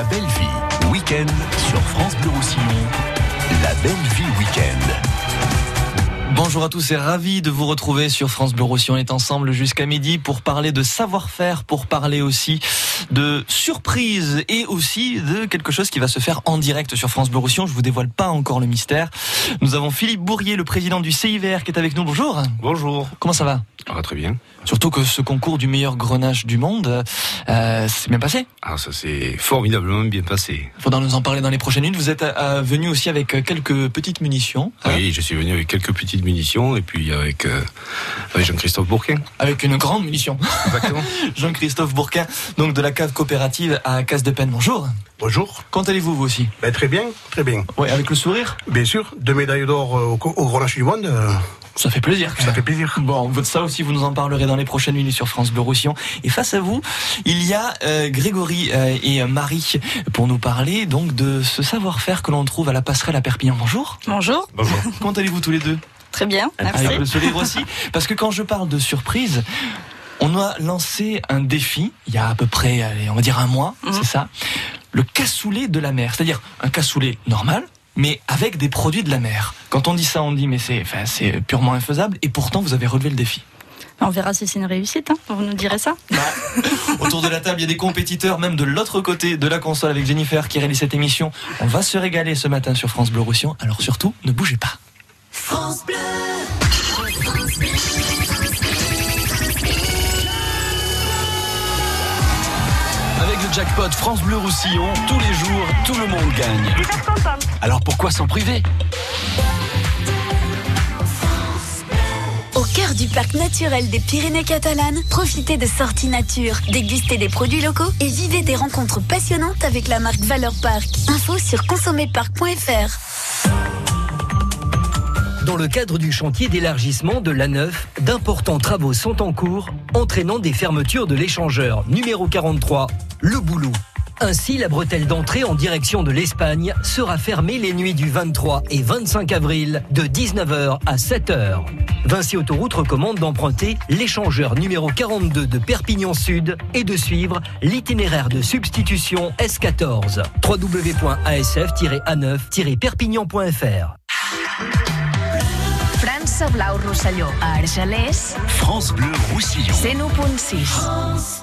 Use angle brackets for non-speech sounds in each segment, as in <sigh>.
La belle vie, week-end sur France Bleu Roussillon. La belle vie week-end. Bonjour à tous et ravi de vous retrouver sur France Bleu Roussillon. On est ensemble jusqu'à midi pour parler de savoir-faire, pour parler aussi de surprise et aussi de quelque chose qui va se faire en direct sur France Bleu Roussillon. Je vous dévoile pas encore le mystère. Nous avons Philippe Bourrier, le président du CIVR qui est avec nous. Bonjour. Bonjour. Comment ça va? Ah, très bien. Surtout que ce concours du meilleur grenage du monde, euh, c'est bien passé? Ah, ça s'est formidablement bien passé. Faudra nous en parler dans les prochaines minutes. Vous êtes euh, venu aussi avec quelques petites munitions. hein, Oui, je suis venu avec quelques petites munitions et puis avec, euh, avec Jean-Christophe Bourquin. avec une grande munition. Exactement. <laughs> Jean-Christophe Bourquin, donc de la cave coopérative à Casse de Peine. Bonjour. Bonjour. Quand allez-vous vous aussi? Ben, très bien, très bien. Oui, avec le sourire? Bien sûr, deux médailles d'or au, au Grand Lâche du Monde, euh, Ça fait plaisir. ça fait plaisir. Bon, vous- ça aussi, vous nous en parlerez dans les prochaines minutes sur France Bleu Roussillon. Et face à vous, il y a euh, Grégory euh, et Marie pour nous parler donc de ce savoir-faire que l'on trouve à la passerelle à Perpignan. Bonjour. Bonjour, Bonjour. Comment allez-vous tous les deux? Très bien, merci. Avec le sourire aussi. Parce que quand je parle de surprise, on a lancé un défi il y a à peu près, allez, on va dire un mois, Mhm. c'est ça. Le cassoulet de la mer. C'est-à-dire un cassoulet normal, mais avec des produits de la mer. Quand on dit ça, on dit mais c'est, enfin, c'est purement infaisable. Et pourtant, vous avez relevé le défi. On verra si c'est une réussite, hein. vous nous direz ça. <laughs> Autour de la table, il y a des compétiteurs, même de l'autre côté de la console avec Jennifer qui réalise cette émission. On va se régaler ce matin sur France Bleu Roussillon. Alors surtout, ne bougez pas. Avec le jackpot France Bleu Roussillon, tous les jours, tout le monde gagne. Alors pourquoi s'en priver? Au cœur du parc naturel des Pyrénées catalanes, profitez de sorties nature, dégustez des produits locaux et vivez des rencontres passionnantes avec la marque Valeur Parc. Info sur consommerparc.fr. Dans le cadre du chantier d'élargissement de l'A9, d'importants travaux sont en cours, entraînant des fermetures de l'échangeur numéro 43, le Boulou. Ainsi, la bretelle d'entrée en direction de l'Espagne sera fermée les nuits du 23 et 25 avril de 19h à 7h. Vinci Autoroute recommande d'emprunter l'échangeur numéro 42 de Perpignan Sud et de suivre l'itinéraire de substitution S14 www.asf-a9-perpignan.fr França Blau Rosselló, a Argelers, France Bleu Roussillon. 101.6. What's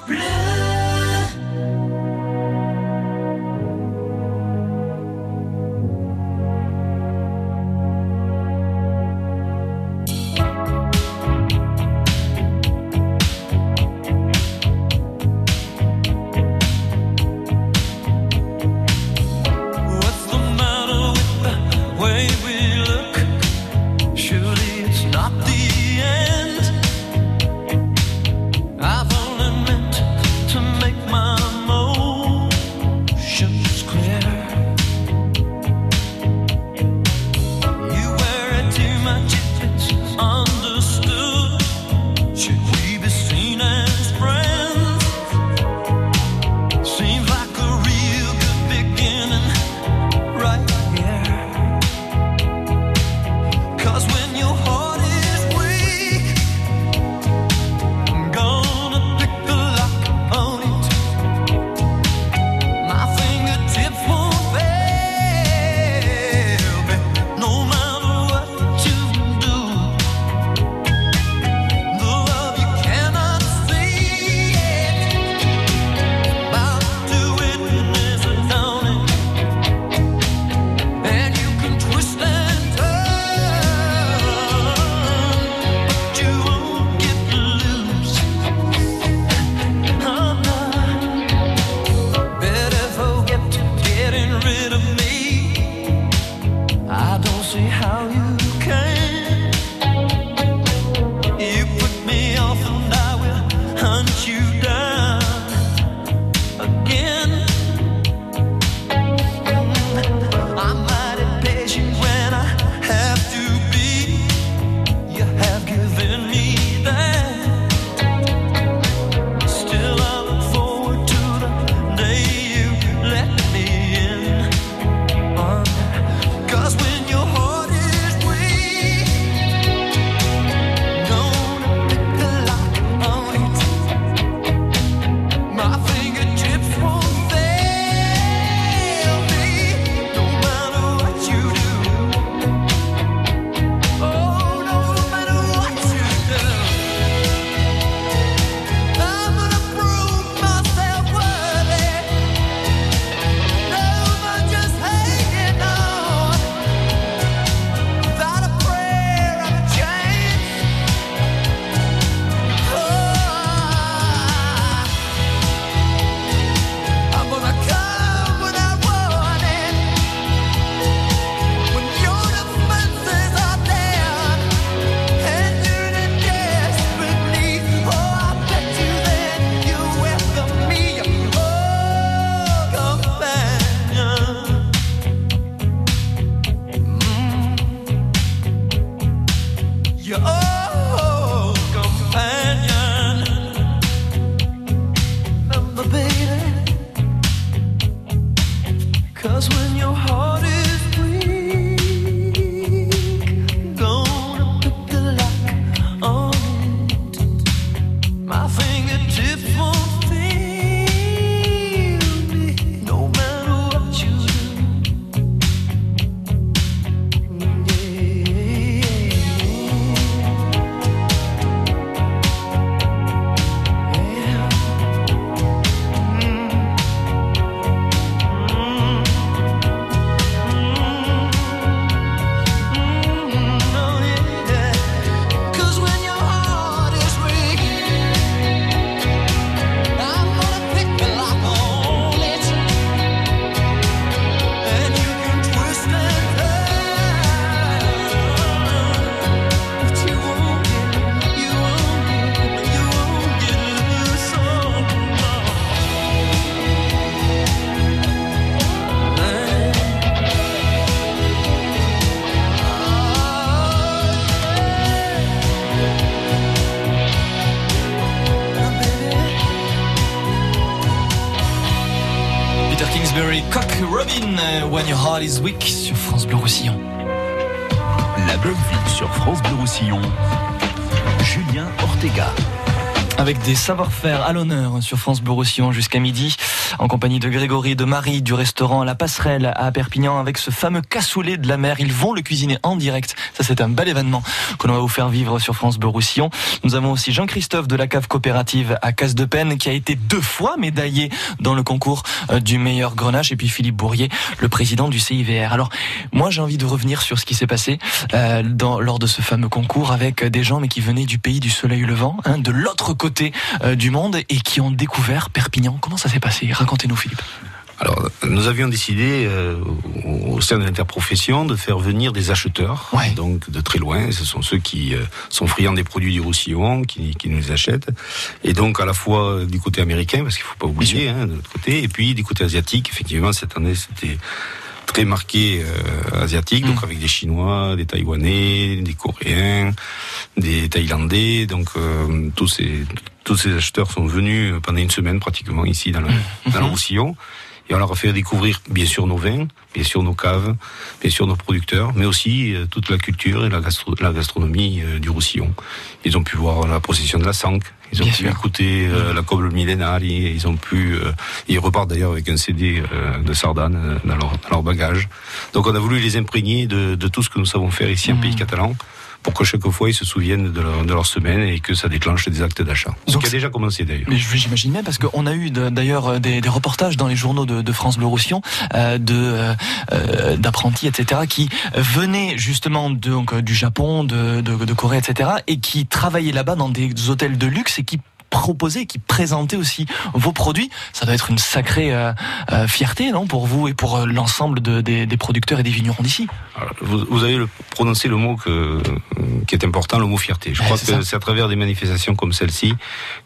Avec des savoir-faire à l'honneur sur France Bleu Roussillon jusqu'à midi, en compagnie de Grégory, de Marie, du restaurant La Passerelle à Perpignan, avec ce fameux cassoulet de la mer. Ils vont le cuisiner en direct. Ça, c'est un bel événement que l'on va vous faire vivre sur France Bleu Roussillon. Nous avons aussi Jean-Christophe de la cave coopérative à Casse de Peine, qui a été deux fois médaillé dans le concours euh, du meilleur grenache, et puis Philippe Bourrier, le président du CIVR. Alors, moi, j'ai envie de revenir sur ce qui s'est passé euh, dans, lors de ce fameux concours avec des gens, mais qui venaient du pays du soleil levant, hein, de l'autre côté euh, du monde, et qui ont découvert Perpignan. Comment ça s'est passé Racontez-nous, Philippe. Alors, nous avions décidé euh, au sein de l'interprofession de faire venir des acheteurs, Ouais. donc de très loin. Ce sont ceux qui euh, sont friands des produits du Roussillon, qui, qui nous les achètent. Et donc à la fois du côté américain, parce qu'il faut pas oublier, hein, de l'autre côté, et puis du côté asiatique. Effectivement, cette année, c'était très marqué euh, asiatique, donc avec des Chinois, des Taïwanais, des Coréens, des Thaïlandais. Donc euh, tous ces tous ces acheteurs sont venus euh, pendant une semaine pratiquement ici dans le, dans le Roussillon. Et on leur a fait découvrir bien sûr nos vins, bien sûr nos caves, bien sûr nos producteurs, mais aussi euh, toute la culture et la, gastro- la gastronomie euh, du Roussillon. Ils ont pu voir la procession de la Sanque, ils ont Bien pu sûr. écouter euh, la coble millénaire, ils ont pu... euh, ils repartent d'ailleurs avec un CD euh, de Sardane euh, dans leur, dans leur bagage. Donc on a voulu les imprégner de, de tout ce que nous savons faire ici en Mhm. pays catalan pour que chaque fois ils se souviennent de leur, de leur semaine et que ça déclenche des actes d'achat. Ce Donc qui a déjà commencé d'ailleurs. Mais j'imagine bien parce qu'on a eu d'ailleurs euh, des, des reportages dans les journaux de, de France Bleu Roussillon euh, de euh, d'apprentis etc qui venaient justement de, donc du Japon, de, de, de Corée etc et qui travaillaient là-bas dans des hôtels de luxe et qui proposaient, qui présentaient aussi vos produits. Ça doit être une sacrée euh, euh, fierté non pour vous et pour euh, l'ensemble de- des, des producteurs et des vignerons d'ici. Vous, vous avez le, prononcé le mot que, qui est important, le mot fierté. Je Ouais, crois que c'est à travers des manifestations comme celle-ci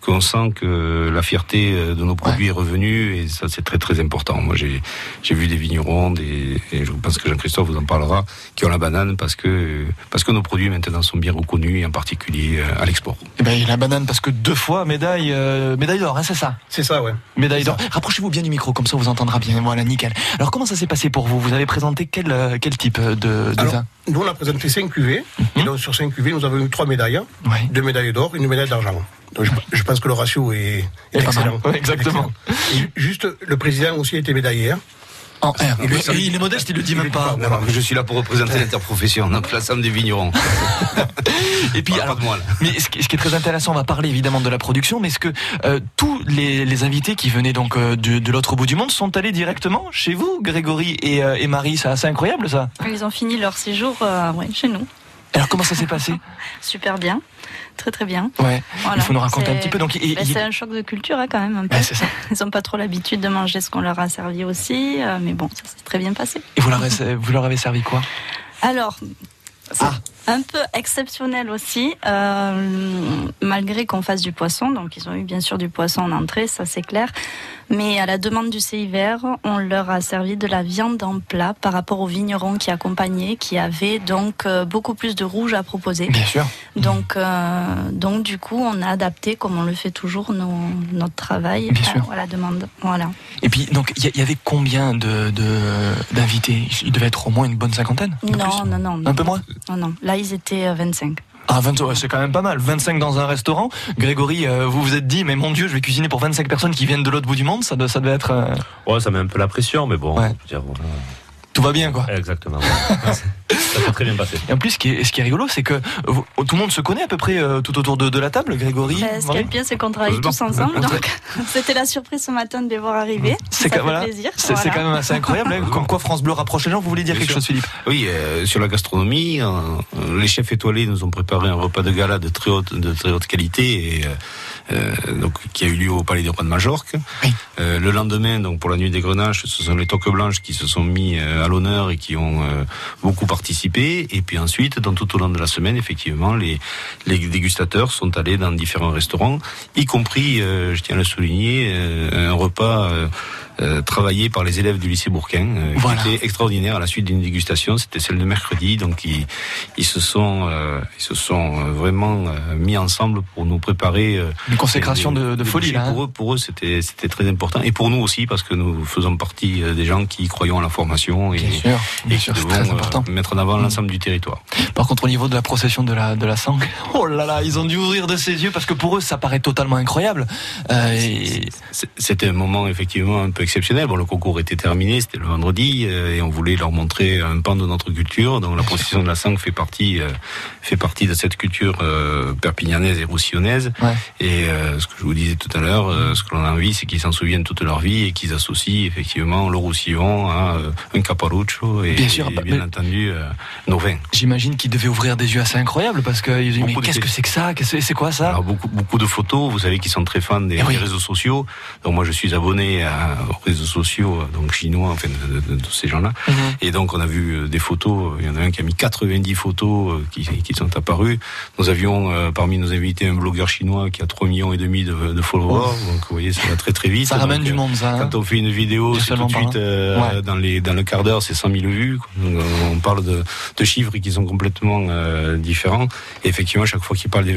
qu'on sent que la fierté de nos produits est revenue et ça c'est très très important. Moi j'ai vu des vignerons, des, et je pense que Jean-Christophe vous en parlera, qui ont la banane parce que parce que nos produits maintenant sont bien reconnus et en particulier à l'export. Eh ben, il y a la banane parce que deux fois médaille euh, médaille d'or, hein, c'est ça. C'est ça, ouais. Médaille d'or. Rapprochez-vous bien du micro, comme ça on vous entendra bien. Voilà, nickel. Alors comment ça s'est passé pour vous Vous avez présenté quel, euh, quel type de, de Alors, vin nous, on a présenté 5 cuvées. Et donc, sur 5 cuvées, nous avons eu 3 médailles. Ouais. Deux médailles d'or, une médaille d'argent. Donc, je, je pense que le ratio est, Et excellent. Ouais, exactement. Excellent. Et juste, le président aussi a été médaillé. hein. En R. Il Oui, est- et il est modeste, il le dit il même pas. pas- Je suis là pour représenter l'interprofession, donc l'ensemble des vignerons. <laughs> Et puis, alors, moi, mais ce qui, ce qui est très intéressant, on va parler évidemment de la production, mais est-ce que euh, tous les, les invités qui venaient donc euh, de, de l'autre bout du monde sont allés directement chez vous, Grégory et, euh, et Marie? Ça, c'est incroyable ça. Ils ont fini leur séjour euh, ouais, chez nous. Alors comment ça s'est passé? <laughs> Super bien. Très très bien. Ouais. Voilà. Il faut nous raconter un petit peu. Donc, Bah, c'est un choc de culture hein, quand même un peu. Ça. <laughs> Ils n'ont pas trop l'habitude de manger ce qu'on leur a servi aussi, euh, mais bon, ça s'est très bien passé. et vous leur, avez, vous leur avez servi quoi? Alors, Ah. un peu exceptionnel aussi, euh, malgré qu'on fasse du poisson. Donc, ils ont eu bien sûr du poisson en entrée, ça c'est clair. Mais à la demande du CIVR, on leur a servi de la viande en plat par rapport aux vignerons qui accompagnaient, qui avaient donc euh, beaucoup plus de rouge à proposer. Bien sûr. Donc, euh, donc du coup, on a adapté, comme on le fait toujours, nos- notre travail à, la demande. Voilà. Et puis, donc, il y, avait combien de de- d'invités? Il devait être au moins une bonne cinquantaine Non, non, non, non. Un peu moins? Non, non. Là, ils étaient euh, 25. Ah, 20, ouais, c'est quand même pas mal. 25 dans un restaurant. Grégory, euh, vous vous êtes dit, mais mon Dieu, je vais cuisiner pour 25 personnes qui viennent de l'autre bout du monde. Ça, doit- ça devait être. euh, Ouais, ça met un peu la pression, mais bon. Ouais. je veux dire, voilà. Tout va bien, quoi. Exactement. ça s'est très bien passé. Et en plus, ce qui est, ce qui est rigolo, c'est que vous- tout le monde se connaît à peu près euh, tout autour de, de la table. Grégory, Ben, ce qui est bien, c'est qu'on travaille tous ensemble. Donc, <laughs> c'était la surprise ce matin de les voir arriver. C'est Ça que- fait voilà. plaisir. C'est c'est Voilà. quand même assez incroyable. hein. Comme quoi France Bleu rapproche les gens. Vous voulez dire Bien quelque sûr. chose, Philippe? Oui, euh, sur la gastronomie, euh, les chefs étoilés nous ont préparé un repas de gala de très haute, de très haute qualité, et, donc qui a eu lieu au Palais des Rois de Majorque. Oui. Euh, le lendemain, donc pour la nuit des Grenaches, ce sont les toques blanches qui se sont mis euh, à l'honneur et qui ont euh, beaucoup participé. Et puis ensuite, dans tout au long de la semaine, effectivement, les, les dégustateurs sont allés dans différents restaurants, y compris, euh, je tiens à le souligner, euh, un repas. Euh, travaillé par les élèves du lycée Bourquin, euh, Voilà. qui était extraordinaire à la suite d'une dégustation. C'était celle de mercredi, donc ils, ils se sont, euh, ils se sont euh, vraiment euh, mis ensemble pour nous préparer Une consécration des- de, folie, là. hein. Pour eux, pour eux, c'était, c'était très important, et pour nous aussi, parce que nous faisons partie des gens qui croyons à la formation et, Bien sûr, et bien qui sûr, devons très mettre en avant l'ensemble du territoire. Par contre, au niveau de la procession de la, de la sangle, <laughs> oh là là, ils ont dû ouvrir de ses yeux parce que pour eux, ça paraît totalement incroyable. Et- C'était un moment effectivement un peu exceptionnel. Bon, le concours était terminé, c'était le vendredi, euh, et on voulait leur montrer un pan de notre culture. Donc la procession de la sangle fait partie, euh, fait partie de cette culture euh, perpignanaise et roussillonnaise. Ouais. Et ce que je vous disais tout à l'heure, ce que l'on a envie, c'est qu'ils s'en souviennent toute leur vie et qu'ils associent effectivement le roussillon à un caparuccio et Bien sûr, et bien mais- entendu nos vins. J'imagine qu'ils devaient ouvrir des yeux assez incroyables parce qu'ils disent mais qu'est-ce que c'est que ça? Qu'est-ce- C'est quoi ça? Alors beaucoup, beaucoup de photos, vous savez qu'ils sont très fans des, Eh oui. des réseaux sociaux. Donc moi je suis abonné à, réseaux sociaux, euh, donc chinois, enfin de, tous ces gens-là. Mhm. Et donc on a vu euh, des photos, il y en a un qui a mis 90 photos euh, qui, qui sont apparues. Nous avions euh, parmi nos invités un blogueur chinois qui a 3 millions et demi de, de followers. Donc vous voyez, ça va très très vite. Oh. Ça ramène Donc, du euh, monde, ça. hein Quand on fait une vidéo, c'est tout de suite euh, dans les dans le quart d'heure, c'est 100 000 vues. Donc, euh, on parle de, de chiffres qui sont complètement euh, différents. Et effectivement, chaque fois qu'il parle des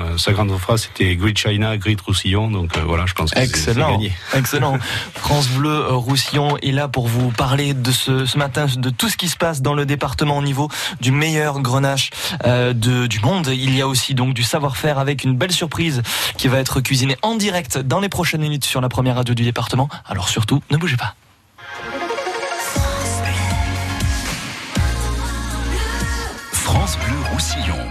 euh, sa grande phrase c'était Great China, Great Roussillon. Donc euh, voilà, je pense que c'est- c'est Excellent, gagné. excellent. <laughs> France Bleu euh, Roussillon est là pour vous parler de ce, ce matin de tout ce qui se passe dans le département au niveau du meilleur grenache euh, de, du monde. Il y a aussi donc du savoir-faire avec une belle surprise qui va être cuisinée en direct dans les prochaines minutes sur la première radio du département. Alors surtout, ne bougez pas. France Bleu Roussillon.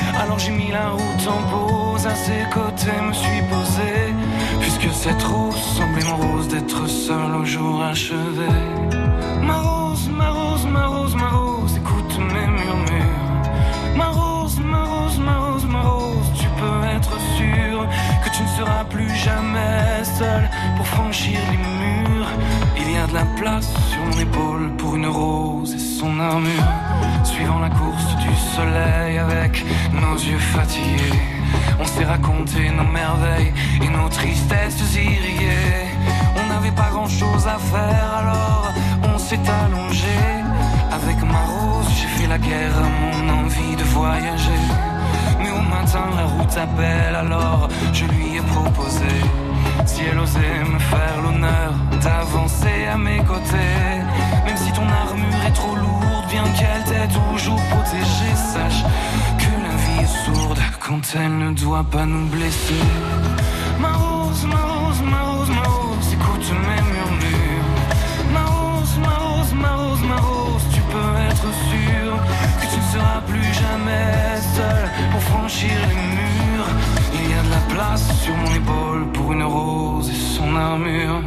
Alors j'ai mis la route en pause, à ses côtés me suis posé. Puisque cette rose semblait morose d'être seule au jour achevé. Ma rose, ma rose, ma rose, ma rose, écoute mes murmures. Ma rose, ma rose, ma rose, ma rose, tu peux être sûr que tu ne seras plus jamais seul pour franchir les murs. Il y a de la place sur mon épaule pour une rose Suivant la course du soleil avec nos yeux fatigués, on s'est raconté nos merveilles et nos tristesses irriguées. On n'avait pas grand chose à faire alors on s'est allongé. Avec ma rose, j'ai fait la guerre à mon envie de voyager. Mais au matin, la route appelle, alors je lui ai proposé. Si elle osait me faire l'honneur d'avancer à mes côtés ton armure est trop lourde, bien qu'elle t'ait toujours protégée, sache que la vie est sourde quand elle ne doit pas nous blesser. Ma rose, ma rose, ma rose, ma rose, écoute mes murmures. Ma rose, ma rose, ma rose, ma rose, tu peux être sûre que tu ne seras plus jamais seule pour franchir les murs. Il y a de la place sur mon épaule pour une rose et son armure.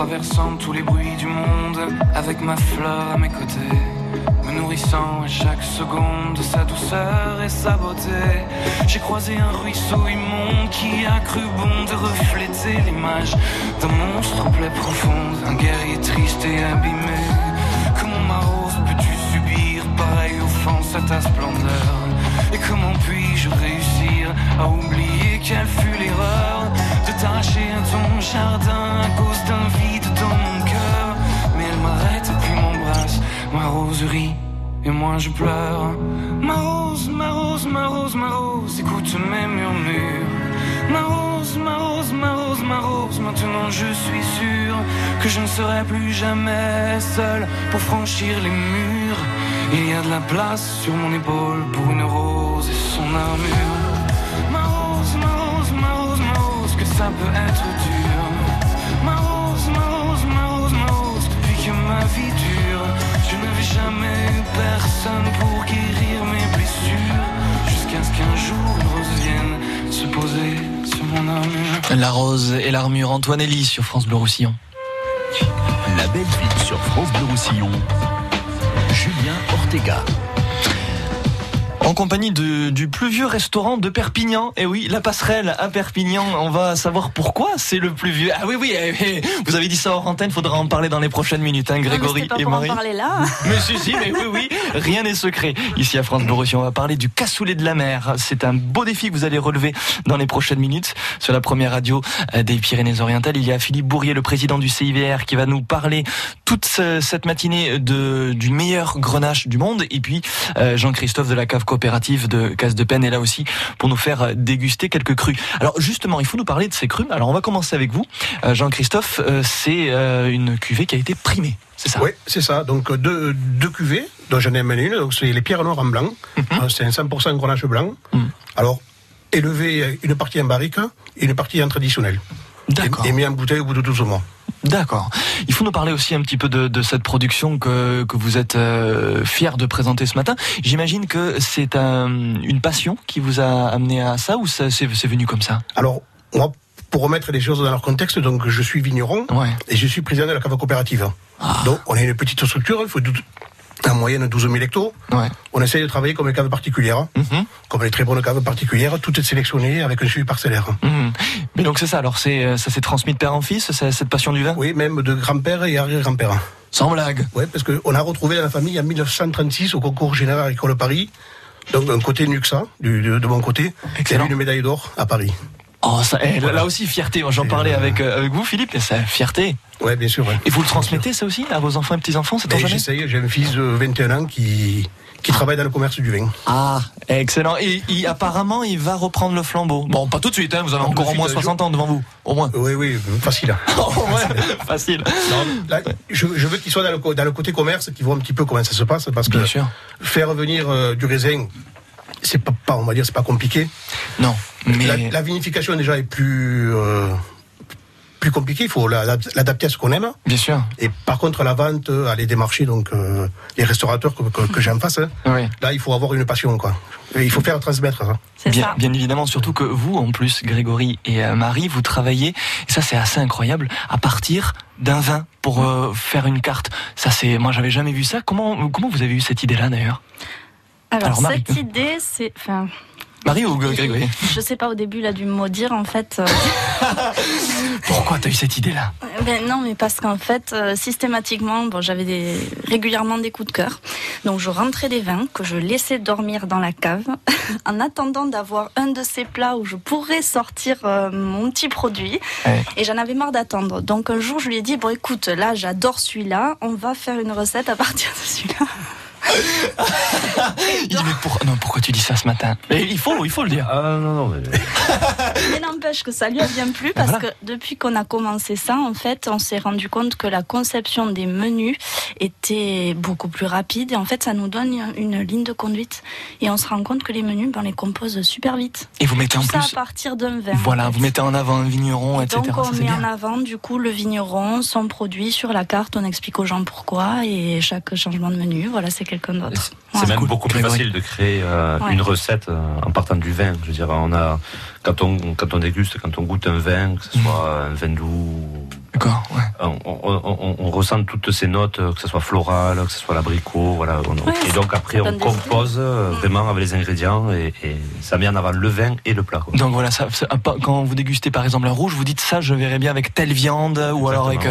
Traversant tous les bruits du monde avec ma fleur à mes côtés me nourrissant à chaque seconde de sa douceur et sa beauté. J'ai croisé un ruisseau immonde qui a cru bon de refléter l'image d'un monstre plaie profonde, un guerrier triste et abîmé. Comment ma rose peux-tu subir pareille offense à ta splendeur? Et comment puis-je réussir à oublier quelle fut l'erreur? T'arracher à ton jardin à cause d'un vide dans mon cœur Mais elle m'arrête puis m'embrasse, ma roserie et moi je pleure. Ma rose, ma rose, ma rose, ma rose, écoute mes murmures. Ma rose, ma rose, ma rose, ma rose, maintenant je suis sûr que je ne serai plus jamais seul pour franchir les murs. Il y a de la place sur mon épaule pour une rose et son armure. Ça peut être dur. Ma rose, ma rose, ma rose, ma rose, depuis que ma vie dure, je n'avais jamais eu personne pour guérir mes blessures. Jusqu'à ce qu'un jour une rose vienne se poser sur mon armure. La rose et l'armure Antoine Elie sur France Bleu Roussillon. La belle ville sur France Bleu Roussillon. Julien Ortega. En compagnie de, du plus vieux restaurant de Perpignan. Et oui, la passerelle à Perpignan. On va savoir pourquoi c'est le plus vieux. Ah oui, oui, eh, eh, vous avez dit ça hors antenne, faudra en parler dans les prochaines minutes, hein, Grégory pas et pour Marie. en parler là. <laughs> Mais si, si, mais oui, oui, rien n'est secret. Ici à France Bleu on va parler du cassoulet de la mer. C'est un beau défi que vous allez relever dans les prochaines minutes. Sur la première radio euh, des Pyrénées-Orientales, il y a Philippe Bourrier, le président du CIVR, qui va nous parler toute ce- cette matinée de, du meilleur grenache du monde. Et puis, euh, Jean-Christophe de la cave coopérative de Casse de Peine est là aussi pour nous faire euh, déguster quelques crus. Alors justement, il faut nous parler de ces crus. Alors on va commencer avec vous. Euh, Jean-Christophe, euh, c'est une cuvée qui a été primée. C'est ça? Oui, c'est ça. Donc deux, deux cuvées, dont j'en ai amené une. Donc c'est les pierres noires en blanc. Euh, C'est un 100% grenache blanc. Mhm. Alors, élevé une partie en barrique et une partie en traditionnel. D'accord. Et, et mis en bouteille au bout de 12 mois. D'accord. Il faut nous parler aussi un petit peu de, de cette production que, que vous êtes euh, fier de présenter ce matin. J'imagine que c'est un- une passion qui vous a amené à ça ou ça, c'est, c'est venu comme ça? Alors, moi, pour remettre les choses dans leur contexte, donc je suis vigneron Ouais. et je suis président de la cave coopérative. Donc, on est une petite structure, il faut en moyenne 12 000 hectares. Ouais. On essaye de travailler comme les caves particulières, Mhm. comme les très bonnes caves particulières, tout est sélectionné avec un suivi parcellaire. Mhm. Mais donc c'est ça. Alors c'est euh, ça s'est transmis de père en fils, cette passion du vin? Oui, même de grand-père et arrière-grand-père. Sans blague. Oui, parce qu'on a retrouvé dans la famille en 1936 au concours général agricole Paris, donc un côté Nuxa, du, de, de mon côté, qui a Excellent. eu une médaille d'or à Paris. Oh, ça, eh, là aussi fierté. J'en parlais euh, avec euh, avec vous, Philippe. Et ça, fierté. Oui, bien sûr. ouais. Et vous le transmettez ça aussi à vos enfants et petits enfants, c'est Ben, J'essaye, j'ai un fils de 21 ans qui, qui travaille dans le commerce du vin. Ah, excellent. Et il- apparemment, il va reprendre le flambeau. Bon, pas tout de suite. Hein, vous avez encore au moins un 60 ans devant vous, au moins. Oui, oui, facile. <laughs> Oh, ouais, facile. Là, je, je veux qu'il soit dans le, co- dans le côté commerce, qu'il voit un petit peu comment ça se passe, parce que sûr. faire venir euh, du raisin, c'est pas, pas, on va dire, c'est pas compliqué. Non, mais La, la vinification déjà est plus euh, plus compliquée. Il faut la- la- l'adapter à ce qu'on aime. bien sûr. Et par contre, la vente, euh, aller démarcher donc euh, les restaurateurs que, que, que j'ai en face, hein, Oui. là, il faut avoir une passion, quoi. Et il faut faire transmettre ça. C'est Bien, ça. bien évidemment, surtout que vous, en plus, Grégory et euh, Marie, vous travaillez, et ça c'est assez incroyable, à partir d'un vin pour euh, faire une carte. Ça c'est, moi j'avais jamais vu ça. Comment comment vous avez eu cette idée-là d'ailleurs? Alors, Alors, Marie. cette idée, c'est. Enfin, Marie ou Grégory je sais pas, au début, il a dû me maudire, en fait. euh, <laughs> Pourquoi t'as eu cette idée-là? Ben non, mais parce qu'en fait, euh, systématiquement, bon, j'avais des, régulièrement des coups de cœur. Donc, je rentrais des vins que je laissais dormir dans la cave <laughs> en attendant d'avoir un de ces plats où je pourrais sortir euh, mon petit produit. Ouais. Et j'en avais marre d'attendre. Donc, un jour, je lui ai dit, bon, écoute, là, j'adore celui-là. On va faire une recette à <laughs> partir de celui-là. Il dit mais pour- non, pourquoi tu dis ça ce matin? Mais il faut, il faut le dire. Ah non, non, mais. Mais n'empêche que ça lui a bien plu parce Voilà. que depuis qu'on a commencé ça, en fait, on s'est rendu compte que la conception des menus était beaucoup plus rapide et en fait, ça nous donne une ligne de conduite et on se rend compte que les menus, ben, on les compose super vite. Et vous mettez Tout en ça plus, à partir d'un vin. voilà, en fait. vous mettez en avant un vigneron, Et etc. Donc on Ça, met en avant du coup le vigneron, son produit sur la carte, on explique aux gens pourquoi et chaque changement de menu, voilà, c'est quelque quelqu'un d'autre. C'est même beaucoup plus facile de créer euh, une recette euh, en partant du vin. Je veux dire, on a quand on quand on déguste, quand on goûte un vin, que ce mm. soit un vin doux, D'accord, ouais. on, on, on, ressent toutes ces notes, que ce soit floral, que ce soit l'abricot, voilà. et donc après, on compose euh, vraiment avec les ingrédients et, et, ça met en avant le vin et le plat. Donc voilà, ça, quand vous dégustez par exemple un rouge, vous dites ça, je verrais bien avec telle viande ou alors avec.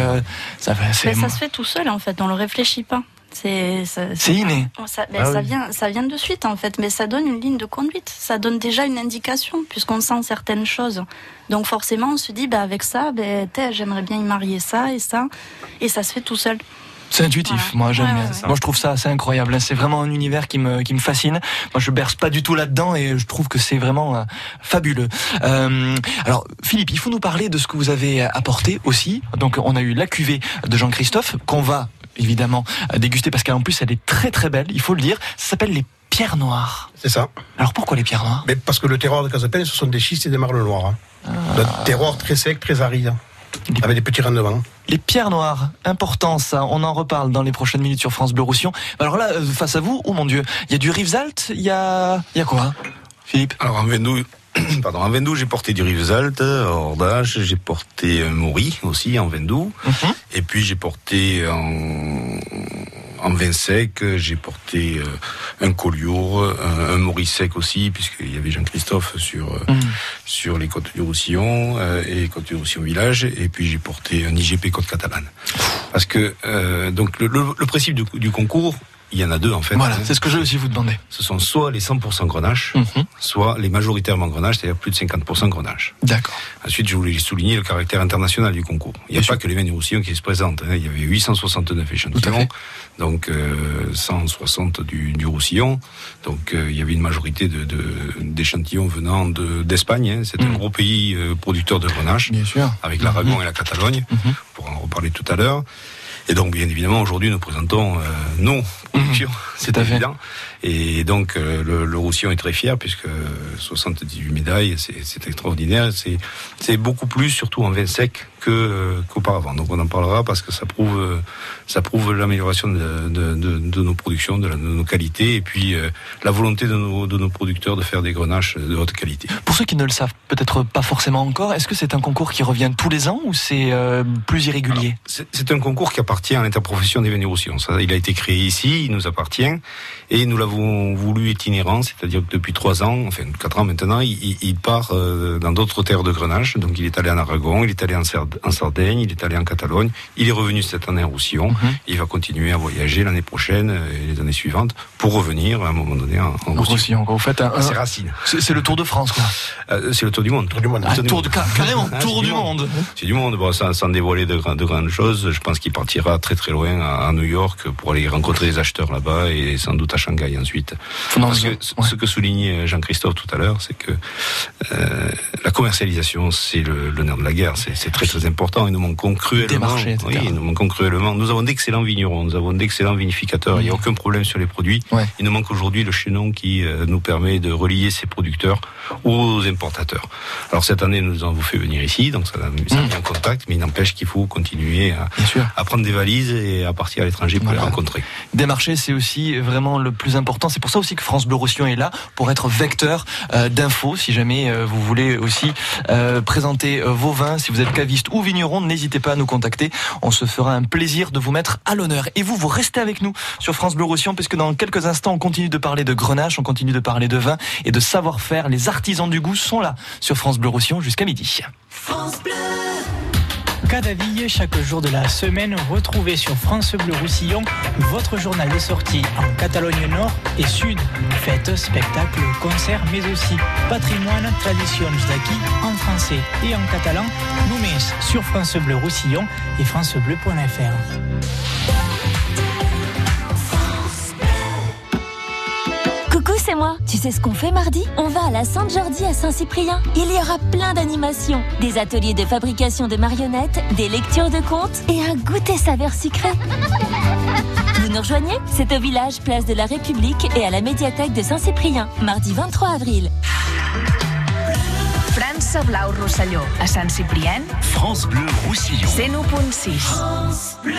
ça, Mais ça se fait tout seul en fait, on le réfléchit pas. C'est inné. Ça, ben, ah ça, vient, ça vient de suite en fait, mais ça donne une ligne de conduite. Ça donne déjà une indication puisqu'on sent certaines choses. Donc forcément, on se dit, bah, avec ça, ben, j'aimerais bien y marier ça et ça, et ça se fait tout seul. C'est intuitif. Moi, j'aime. Moi, je trouve ça assez incroyable. C'est vraiment un univers qui me qui me fascine. Moi, je berce pas du tout là-dedans et je trouve que c'est vraiment euh, fabuleux. Euh, alors, Philippe, il faut nous parler de ce que vous avez apporté aussi. Donc, on a eu la cuvée de Jean-Christophe qu'on va évidemment déguster parce qu'en plus elle est très très belle, il faut le dire. Ça s'appelle les pierres noires. C'est ça. Alors pourquoi les pierres noires? Mais Parce que le terroir de Casapen, ce sont des schistes et des marles noires. Hein. Un ah. terroir très sec, très aride. Avec des petits rendements. Les pierres noires, important ça, on en reparle dans les prochaines minutes sur France Bleu Roussillon. Alors là, euh, face à vous, oh mon dieu, il y a du Rivesaltes, il y a, il y a quoi Philippe? Alors en Vendou, <coughs> pardon, en Vendou, j'ai porté du Rivesaltes, Ordage, j'ai porté un Mori aussi en Vendou, mhm. et puis j'ai porté en, en vin sec, j'ai porté euh, un Collioure, un, un sec aussi, puisqu'il y avait Jean-Christophe sur euh, mm. sur les côtes du Roussillon euh, et côtes du Roussillon village, et puis j'ai porté un IGP côte catalane. Parce que donc le, le, principe du, du concours, il y en a deux en fait. Voilà, c'est ce que je vais aussi vous demander. Ce sont soit les 100% grenache, mhm. soit les majoritairement grenache, c'est-à-dire plus de 50% grenache. D'accord. Ensuite, je voulais souligner le caractère international du concours. Il n'y a pas que les vins du Roussillon qui se présentent. Hein. Il y avait 869 échantillons, donc euh, 160 du, du, Roussillon. Donc euh, il y avait une majorité d'échantillons de, venant d'Espagne. hein. C'est un mhm. gros pays euh, producteur de grenache, Bien sûr. avec l'Aragon mhm. et la Catalogne. Pour en reparler tout à l'heure. Et donc, bien évidemment, aujourd'hui, nous présentons euh, nos productions. Mmh, c'est évident. Et donc, euh, le, le, Roussillon est très fier puisque 78 médailles, c'est extraordinaire. C'est beaucoup plus, surtout en vin sec, que qu'auparavant. Donc, on en parlera parce que ça prouve ça prouve l'amélioration de, de, de, de, nos productions, de, nos qualités, et puis euh, la volonté de nos, de nos producteurs de faire des grenaches de haute qualité. Pour ceux qui ne le savent peut-être pas forcément encore, est-ce que c'est un concours qui revient tous les ans ou c'est euh, plus irrégulier? C'est un concours qui appartient à l'interprofession des Roussillon. Ça, il a été créé ici, il nous appartient, et nous l'avons voulu itinérant, c'est-à-dire que depuis trois ans, enfin quatre ans maintenant, il, il part euh, dans d'autres terres de grenache. Donc il est allé en Aragon, il est allé en, en Sardaigne, il est allé en Catalogne, il est revenu cette année à Roussillon. Mhm. Il va continuer à voyager l'année prochaine et les années suivantes pour revenir à un moment donné en, en Roussillon. Vous faites un, c'est racines. C'est le Tour de France, quoi. Euh, c'est le Tour du monde. Tour du monde. Ah, tour, de, carrément, ah, Tour du, monde. C'est du monde. Bon, sans, sans dévoiler de, de, grandes choses, je pense qu'il partira très très loin à, New York pour aller rencontrer les acheteurs là-bas et sans doute à Shanghai ensuite. Parce que ce que soulignait Jean-Christophe tout à l'heure, c'est que euh, la commercialisation, c'est le, le nerf de la guerre. C'est très très important. Et nous manquons cruellement. oui, nous manquons cruellement. Nous avons d'excellents vignerons, nous avons d'excellents vinificateurs, il n'y a aucun problème sur les produits. Il nous manque aujourd'hui le chaînon qui euh, nous permet de relier ces producteurs aux importateurs. Alors cette année, nous avons fait venir ici, donc ça, a mis en contact, mais il n'empêche qu'il faut continuer à, à, prendre des valises et à partir à l'étranger pour les rencontrer. Démarcher, c'est aussi vraiment le plus important. C'est pour ça aussi que France Bleu Roussillon est là, pour être vecteur euh, d'infos. Si jamais euh, vous voulez aussi présenter vos vins, si vous êtes caviste ou vigneron, n'hésitez pas à nous contacter. On se fera un plaisir de vous mettre à l'honneur. Et vous, vous restez avec nous sur France Bleu Roussillon, puisque dans quelques instants, on continue de parler de grenache, on continue de parler de vin et de savoir-faire. Les artisans du goût sont là sur France Bleu Roussillon jusqu'à midi. France Bleu Cadaville, chaque jour de la semaine, retrouvez sur France Bleu Roussillon votre journal de sortie en Catalogne Nord et Sud. Fêtes, spectacles, concerts, mais aussi patrimoine, traditions d'acquis en français et en catalan. Nous sur France Bleu Roussillon et francebleu.fr. moi. Tu sais ce qu'on fait mardi? On va à la Sainte-Jordi à Saint-Cyprien. Il y aura plein d'animations, des ateliers de fabrication de marionnettes, des lectures de contes et un goûter saveur sucré. Vous nous rejoignez? C'est au village Place de la République et à la médiathèque de Saint-Cyprien, mardi 23 avril. France Blau Roussillon à Saint-Cyprien. France Bleu Roussillon. 101.6. France Bleu.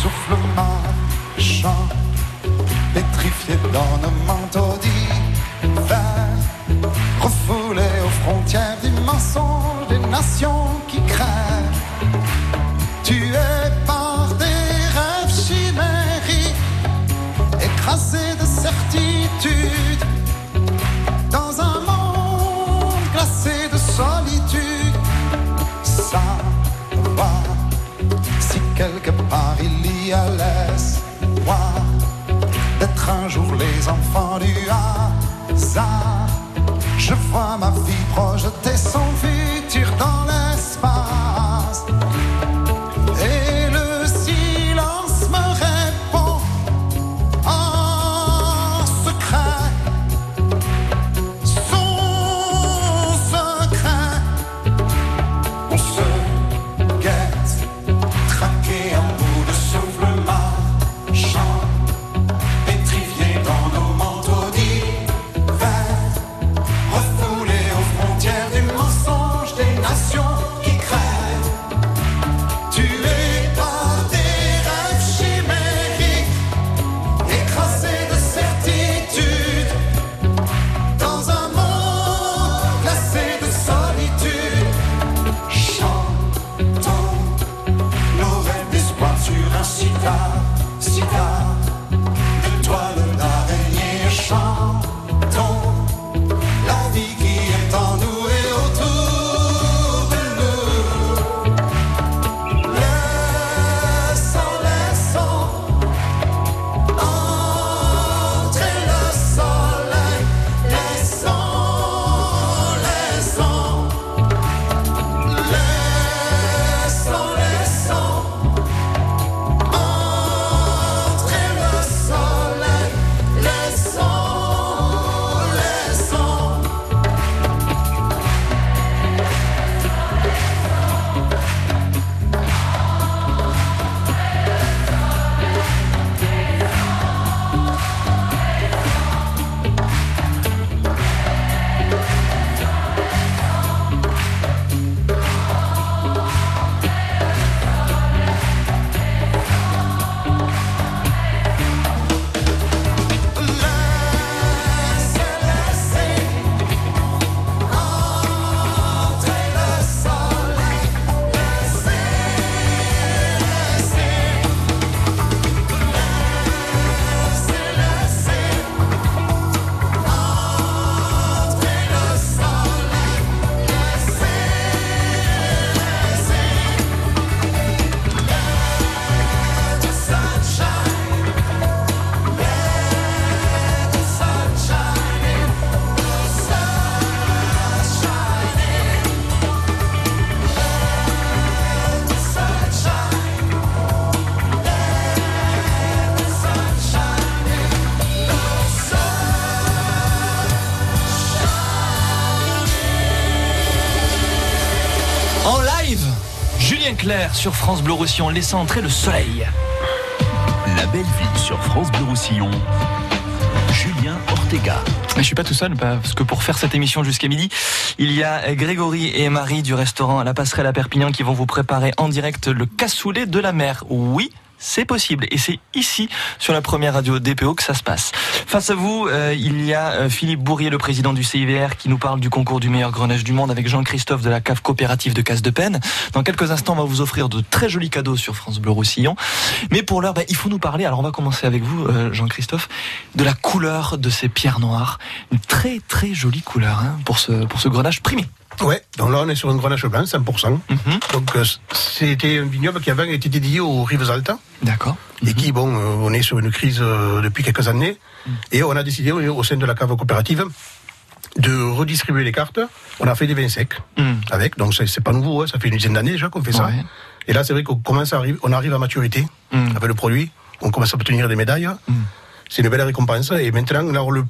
soufflement chant, pétrifié dans nos manteaux divins, refoulé aux frontières des mensonge des nations qui craignent. Tu es par des rêves chimériques, écrasé de certitude. Y a l'espoir d'être un jour les enfants du hasard. Je vois ma vie projeter son futur sur France Bleu Roussillon, laissant entrer le soleil. La belle ville sur France Bleu Roussillon. Julien Ortega. Mais je suis pas tout seul parce que pour faire cette émission jusqu'à midi, il y a Grégory et Marie du restaurant à la passerelle à Perpignan qui vont vous préparer en direct le cassoulet de la mer. Oui, c'est possible. Et c'est ici, sur la première radio DPO, que ça se passe. Face à vous, euh, il y a euh, Philippe Bourrier, le président du CIVR, qui nous parle du concours du meilleur grenage du monde avec Jean-Christophe de la cave coopérative de Casse de Peine. Dans quelques instants, on va vous offrir de très jolis cadeaux sur France Bleu Roussillon. Mais pour l'heure, bah, il faut nous parler. Alors, on va commencer avec vous, euh, Jean-Christophe, de la couleur de ces pierres noires. Une très, très jolie couleur hein, pour, ce, pour ce grenage primé. Ouais, donc là on est sur une grenache blanc, 100%. Mhm. Donc euh, c'était un vignoble qui avait été dédié aux rives alta. D'accord. Et qui, bon, euh, on est sur une crise euh, depuis quelques années. Mhm. Et on a décidé au sein de la cave coopérative de redistribuer les cartes. On a fait des vins secs mhm. avec, donc c'est pas nouveau, hein, ça fait une dizaine d'années déjà qu'on fait ça. Et là c'est vrai qu'on commence à arriver, on arrive à maturité avec le produit, on commence à obtenir des médailles. C'est une belle récompense. Et maintenant, alors, le,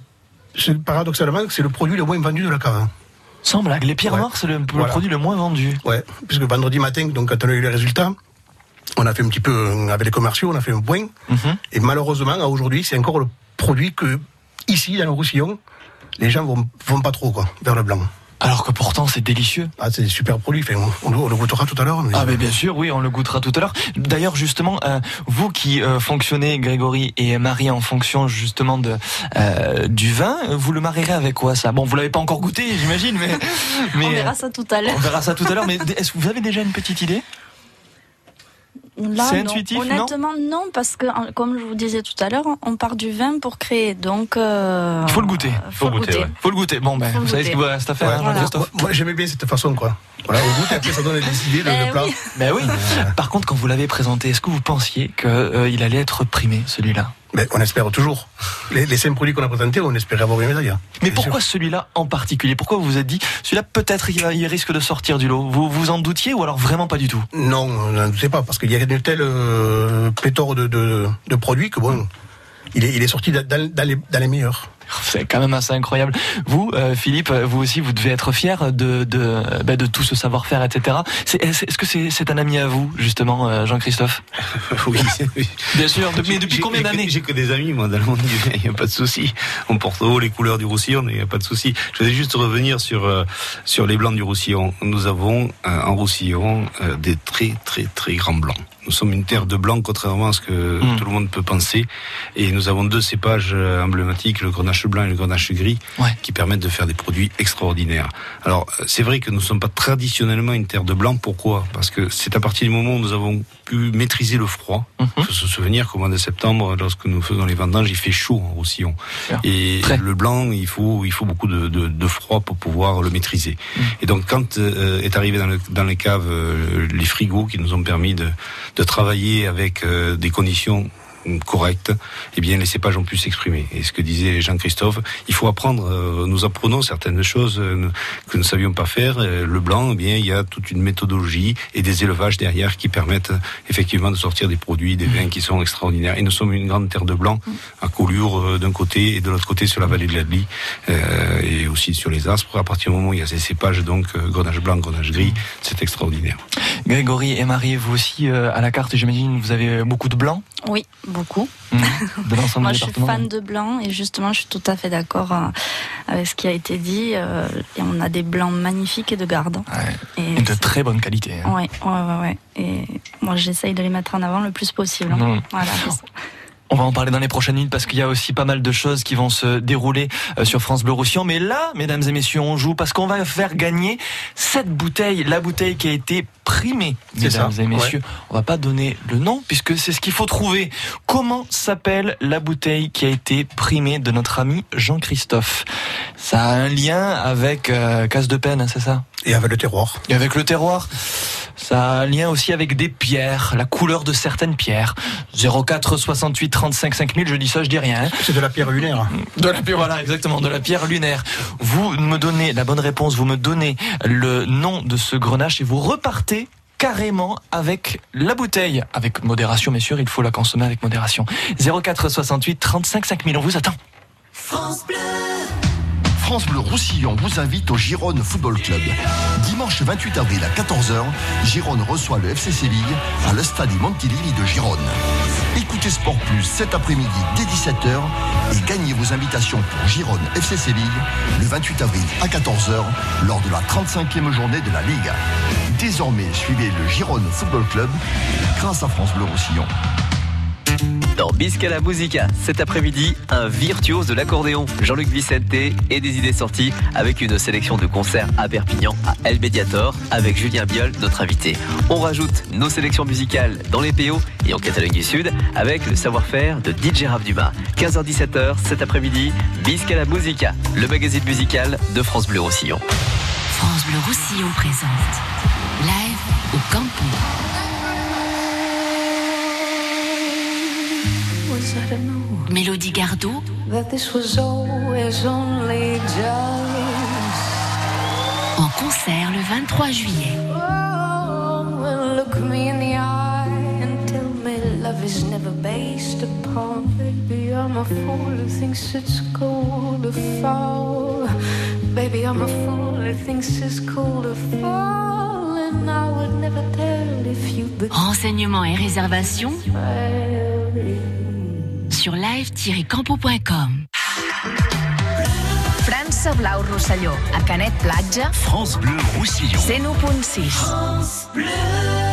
paradoxalement, c'est le produit le moins vendu de la cave. Sans blague, les pierres noires, c'est le, produit le moins vendu. Ouais, puisque vendredi matin, donc quand on a eu les résultats, on a fait un petit peu euh, avec les commerciaux, on a fait un point. Mhm. Et malheureusement, aujourd'hui, c'est encore le produit que ici, dans le Roussillon, les gens vont, vont pas trop quoi, vers le blanc. Alors que pourtant c'est délicieux. Ah, c'est des super produits. on, le goûtera tout à l'heure. Ah, mais bien sûr, oui, on le goûtera tout à l'heure. D'ailleurs, justement, euh, vous qui euh, fonctionnez, Grégory et Marie, en fonction justement de euh, du vin, vous le marierez avec quoi ça? Bon, vous l'avez pas encore goûté, j'imagine, mais, <laughs> mais on verra ça tout à l'heure. On verra ça tout à l'heure. Mais est-ce que vous avez déjà une petite idée? C'est intuitif, Honnêtement, non, parce que comme je vous disais tout à l'heure, on part du vin pour créer, donc. Euh, il faut le goûter. Faut, faut le goûter. Faut le goûter. Bon, ben, vous savez ce qu'il vous reste à faire, hein, Moi, j'aimais bien cette façon, quoi. Voilà, au goût, après ça donne des idées, le, ben plat. Mais oui. Par contre, quand vous l'avez présenté, est-ce que vous pensiez qu'il euh, allait être primé, celui-là? Mais on espère toujours. Les, les cinq produits qu'on a présentés, on espérait avoir une médaille. Mais pourquoi celui-là en particulier? Pourquoi vous vous êtes dit, celui-là peut-être il, risque de sortir du lot? Vous vous en doutiez ou alors vraiment pas du tout? Non, on n'en doutait pas, parce qu'il y a une telle euh, pléthore de, de, de, produits que bon, il est, il est sorti dans, dans, les, dans les meilleurs. C'est quand même assez incroyable. Vous, euh, Philippe, vous aussi, vous devez être fier de de, bah, de tout ce savoir-faire, etc. Est-ce que c'est un ami à vous, justement, euh, Jean-Christophe? <laughs> Oui, Bien sûr. mais depuis combien d'années? J'ai que des amis, moi, dans le monde du vin. Il n'y a pas de souci. On porte haut les couleurs du Roussillon, il n'y a pas de souci. Je voulais juste revenir sur euh, sur les blancs du Roussillon. Nous avons en Roussillon des très très très grands blancs. Nous sommes une terre de blanc, contrairement à ce que hmm. tout le monde peut penser. Et nous avons deux cépages emblématiques, le grenache blanc et le grenache gris, qui permettent de faire des produits extraordinaires. Alors, c'est vrai que nous ne sommes pas traditionnellement une terre de blanc. Pourquoi? Parce que c'est à partir du moment où nous avons pu maîtriser le froid. Il mhm. faut se souvenir qu'au mois de septembre, lorsque nous faisons les vendanges, il fait chaud en Roussillon. Et le blanc, il faut, il faut beaucoup de, de, de froid pour pouvoir le maîtriser. Mhm. Et donc, quand euh, est arrivé dans, le, dans les caves euh, les frigos qui nous ont permis de, de travailler avec euh, des conditions correcte, eh bien les cépages ont pu s'exprimer. Et ce que disait Jean-Christophe, il faut apprendre. Euh, nous apprenons certaines choses euh, que nous ne savions pas faire. Euh, le blanc, eh bien il y a toute une méthodologie et des élevages derrière qui permettent effectivement de sortir des produits, des vins qui sont extraordinaires. Et nous sommes une grande terre de blanc, à Collioure d'un côté et de l'autre côté sur la vallée de l'Adli euh, et aussi sur les Aspres. À partir du moment où il y a ces cépages, donc grenage blanc, grenage gris, c'est extraordinaire. Grégory et Marie, vous aussi à la carte, j'imagine, vous avez beaucoup de blanc? Oui, beaucoup. Mmh. <laughs> Moi, je suis fan de blanc et justement, je suis tout à fait d'accord euh, avec ce qui a été dit. Euh, et on a des blancs magnifiques et de garde. et, de très bonne qualité. Hein. Oui, ouais, ouais, Et moi, j'essaye de les mettre en avant le plus possible. Mmh. Voilà. <laughs> On va en parler dans les prochaines minutes parce qu'il y a aussi pas mal de choses qui vont se dérouler euh, sur France Bleu Roussillon. Mais là, mesdames et messieurs, on joue parce qu'on va faire gagner cette bouteille, la bouteille qui a été primée, mesdames et messieurs. On va pas donner le nom puisque c'est ce qu'il faut trouver. Comment s'appelle la bouteille qui a été primée de notre ami Jean-Christophe? Ça a un lien avec euh, Casse de Peine, c'est ça? Et avec le terroir. Et avec le terroir. Ça a un lien aussi avec des pierres, la couleur de certaines pierres. 04 68 35 5000, je dis ça, je dis rien. Hein. C'est de la pierre lunaire. De la pierre, voilà, exactement, de la pierre lunaire. Vous me donnez la bonne réponse, vous me donnez le nom de ce grenache et vous repartez carrément avec la bouteille. Avec modération, bien sûr, il faut la consommer avec modération. 04 68 35 5000, on vous attend. France Bleu France Bleu Roussillon vous invite au Gironne Football Club. Dimanche 28 avril à 14h, Gironne reçoit le FC Séville à le stade Montilini de Gironne. Écoutez Sport Plus cet après-midi dès 17h et gagnez vos invitations pour Gironne FC Séville le 28 avril à 14h lors de la 35e journée de la Ligue. Désormais, suivez le Gironne Football Club grâce à France Bleu Roussillon. Dans Bisca la Musica, cet après-midi, un virtuose de l'accordéon, Jean-Luc Vicente, et des idées sorties avec une sélection de concerts à Perpignan, à El Mediator, avec Julien Biol, notre invité. On rajoute nos sélections musicales dans les PO et en Catalogne du Sud, avec le savoir-faire de DJ Rav Dumas. 15h-17h cet après-midi, Bisca la Musica, le magazine musical de France Bleu Roussillon. France Bleu Roussillon présente Live au Campo. Mélodie Gardot. En concert le 23 juillet. Baby, I'm a fool who thinks it's cool to fall. Baby, I'm a fool who thinks it's cool to fall. And I would never tell if you Renseignements et réservations sur live-campo.com. França Blau Rosselló, a Canet Platja, France Bleu Roussillon. 101.6. France Bleu.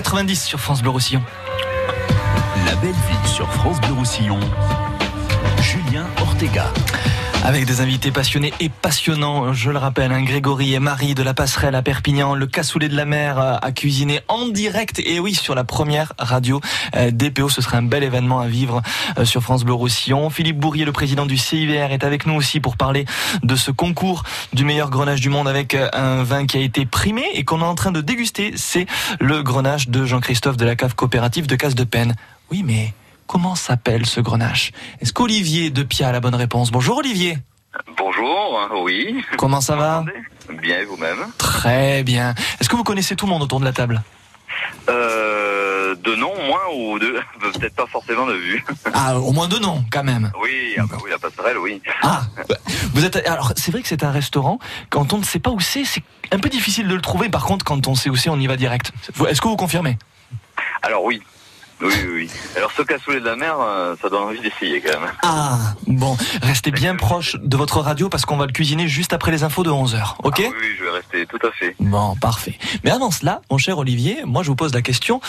90 sur France Bleu Roussillon. La belle vie sur France Bleu Roussillon. Julien Ortega. Avec des invités passionnés et passionnants, je le rappelle, hein, Grégory et Marie de la Passerelle à Perpignan, le cassoulet de la mer à cuisiner en direct, et oui, sur la première radio euh, DPO, ce serait un bel événement à vivre euh, sur France Bleu Roussillon. Philippe Bourrier, le président du CIVR, est avec nous aussi pour parler de ce concours du meilleur grenage du monde avec euh, un vin qui a été primé et qu'on est en train de déguster, c'est le grenage de Jean-Christophe de la cave coopérative de Casse de Peine. Oui, mais comment s'appelle ce grenache? Est-ce qu'Olivier de Pia a la bonne réponse? Bonjour Olivier. Bonjour, oui. Comment ça va? Bien, vous-même? Très bien. Est-ce que vous connaissez tout le monde autour de la table? Euh, de nom au moins ou de <laughs> peut-être pas forcément de vue. <laughs> Ah, au moins deux noms, quand même. Oui, ah bah oui, la passerelle, oui. Ah, vous êtes. Alors, c'est vrai que c'est un restaurant. Quand on ne sait pas où c'est, c'est un peu difficile de le trouver. Par contre, quand on sait où c'est, on y va direct. Est-ce que vous confirmez? Alors oui. Oui, oui, oui. Alors ce cassoulet de la mer, euh, ça donne envie d'essayer quand même. Ah, bon, restez bien proche de votre radio parce qu'on va le cuisiner juste après les infos de 11h, ok ah, Oui, je vais rester, tout à fait. Bon, parfait. Mais avant cela, mon cher Olivier, moi je vous pose la question.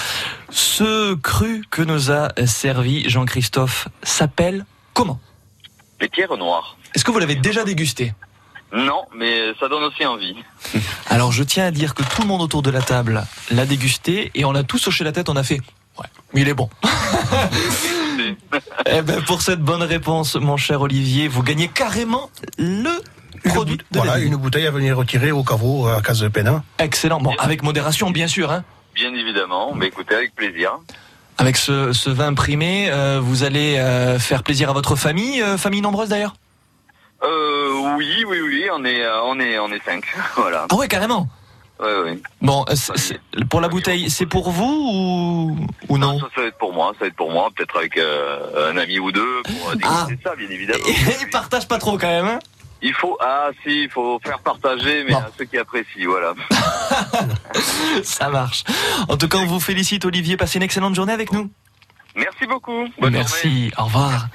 Ce cru que nous a servi Jean-Christophe s'appelle comment? Les pierres noires. Est-ce que vous l'avez déjà dégusté? Non, mais ça donne aussi envie. <laughs> Alors je tiens à dire que tout le monde autour de la table l'a dégusté et on a tous hoché la tête, on a fait il est bon. <laughs> eh ben, pour cette bonne réponse, mon cher Olivier, vous gagnez carrément le produit de Voilà, une bouteille à venir retirer au caveau à Case de Pénin. Excellent. Bon, avec modération, bien sûr. Hein. Bien évidemment, mais écoutez, avec plaisir. Avec ce, vin primé, euh, vous allez euh, faire plaisir à votre famille, euh, famille nombreuse d'ailleurs? Euh, Oui, oui, oui, on est, on est, on est cinq, <laughs> voilà. Ah ouais, carrément Bon, euh, pour la bouteille, c'est pour vous ou, ou non, ça, va être pour moi, ça va être pour moi, peut-être avec euh, un ami ou deux pour euh, ah. ça, bien évidemment. il partage pas trop quand même, hein il faut, ah si, il faut faire partager, mais à ceux qui apprécient, voilà. <laughs> ça marche. En tout cas, on vous félicite, Olivier. Passez une excellente journée avec nous. Merci beaucoup. Merci. Au revoir.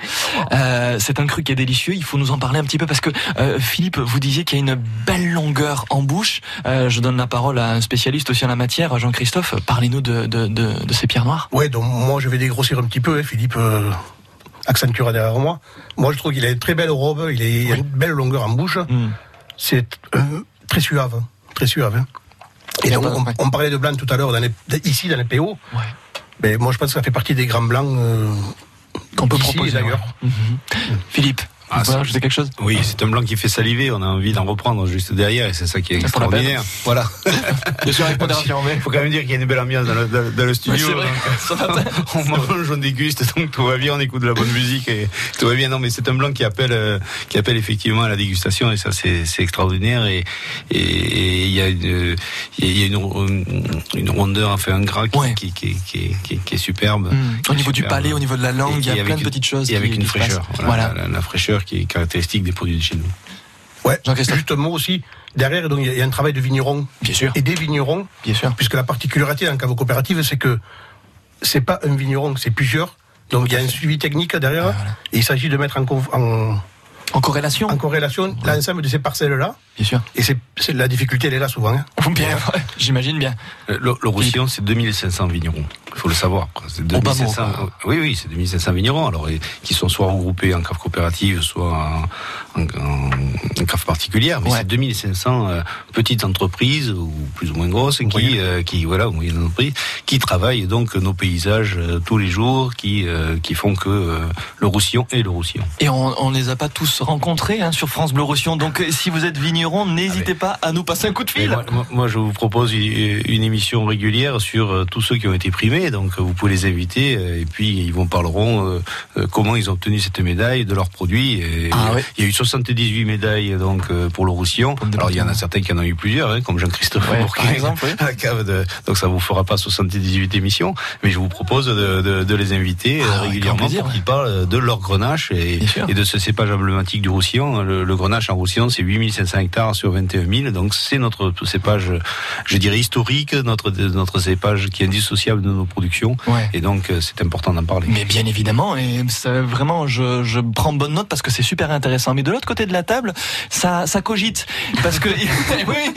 Euh, c'est un cru qui est délicieux. Il faut nous en parler un petit peu parce que euh, Philippe, vous disiez qu'il y a une belle longueur en bouche. Euh, je donne la parole à un spécialiste aussi en la matière, Jean-Christophe. Parlez-nous de, de, de, ces pierres noires. Ouais, donc moi je vais dégrossir un petit peu. Hein, Philippe accentuera derrière moi. Moi je trouve qu'il a une très belle robe. Il, est, a une belle longueur en bouche. Hmm. C'est très suave, très suave. Hein. Et donc, on, parlait de blanc tout à l'heure ici dans les PO. Ouais. Mais moi, je pense que ça fait partie des grands blancs euh, qu'on peut proposer d'ailleurs. Mhm. Philippe ah, je sais quelque chose Oui, c'est un blanc qui fait saliver. On a envie d'en reprendre juste derrière, et c'est ça qui est extraordinaire. Voilà. <laughs> Il faut quand même dire qu'il y a une belle ambiance dans le, dans, le studio. <laughs> <laughs> on mange, on déguste, donc tout va bien. On écoute de la bonne musique et tout va bien. Non, mais c'est un blanc qui appelle, euh, qui appelle effectivement à la dégustation, et ça, c'est extraordinaire. Et il y a une, y a une, une rondeur, enfin un gras qui, qui, qui, qui, est superbe. Hmm. Au niveau du palais, au niveau de la langue, il y a plein de petites choses. Et avec une fraîcheur. Voilà, la fraîcheur qui est caractéristique des produits de chez nous. Ouais, juste un mot aussi. Derrière, donc, il y a un travail de vigneron. Bien sûr. Et des vignerons. Bien sûr. Puisque la particularité dans cave coopérative, c'est que c'est pas un vigneron, c'est plusieurs. Donc il y a un suivi technique derrière. Et il s'agit de mettre en, en, en corrélation En corrélation, l'ensemble de ces parcelles-là. Bien sûr. Et c'est, la difficulté, elle est là souvent. Hein. Bien, j'imagine bien. Le, le Roussillon, c'est 2500 vignerons. Il faut le savoir. C'est 2500, oui, oui, c'est 2500 vignerons. Alors, qui sont soit regroupés en cave coopérative, soit en, en, cave particulière. Mais c'est 2500 euh, petites entreprises, ou plus ou moins grosses, qui, euh, qui, voilà, entreprises, qui travaillent donc nos paysages euh, tous les jours, qui, qui font que le Roussillon est le Roussillon. Et on, ne les a pas tous rencontrés hein, sur France Bleu Roussillon. Donc, si vous êtes vigneron, n'hésitez pas à nous passer un coup de fil. Moi, je vous propose une émission régulière sur tous ceux qui ont été primés donc vous pouvez les inviter euh, et puis ils vous parleront euh, euh, comment ils ont obtenu cette médaille de leurs produits. Ah il y a eu 78 médailles donc pour le Roussillon. Alors il y en a certains qui en ont eu plusieurs, hein, comme Jean-Christophe par exemple, <laughs> à la cave de, donc ça vous fera pas 78 émissions, mais je vous propose de, les inviter ah, régulièrement pour qu'ils parlent de leur grenache et, de ce cépage emblématique du Roussillon. Le, grenache en Roussillon, c'est 8500 hectares sur 21 000, donc c'est notre cépage, je dirais historique, notre notre cépage qui est indissociable de nos production. Et donc, euh, c'est important d'en parler. Mais bien évidemment, et vraiment, je, je, prends bonne note parce que c'est super intéressant. Mais de l'autre côté de la table, ça, ça cogite. Parce que, <laughs> oui,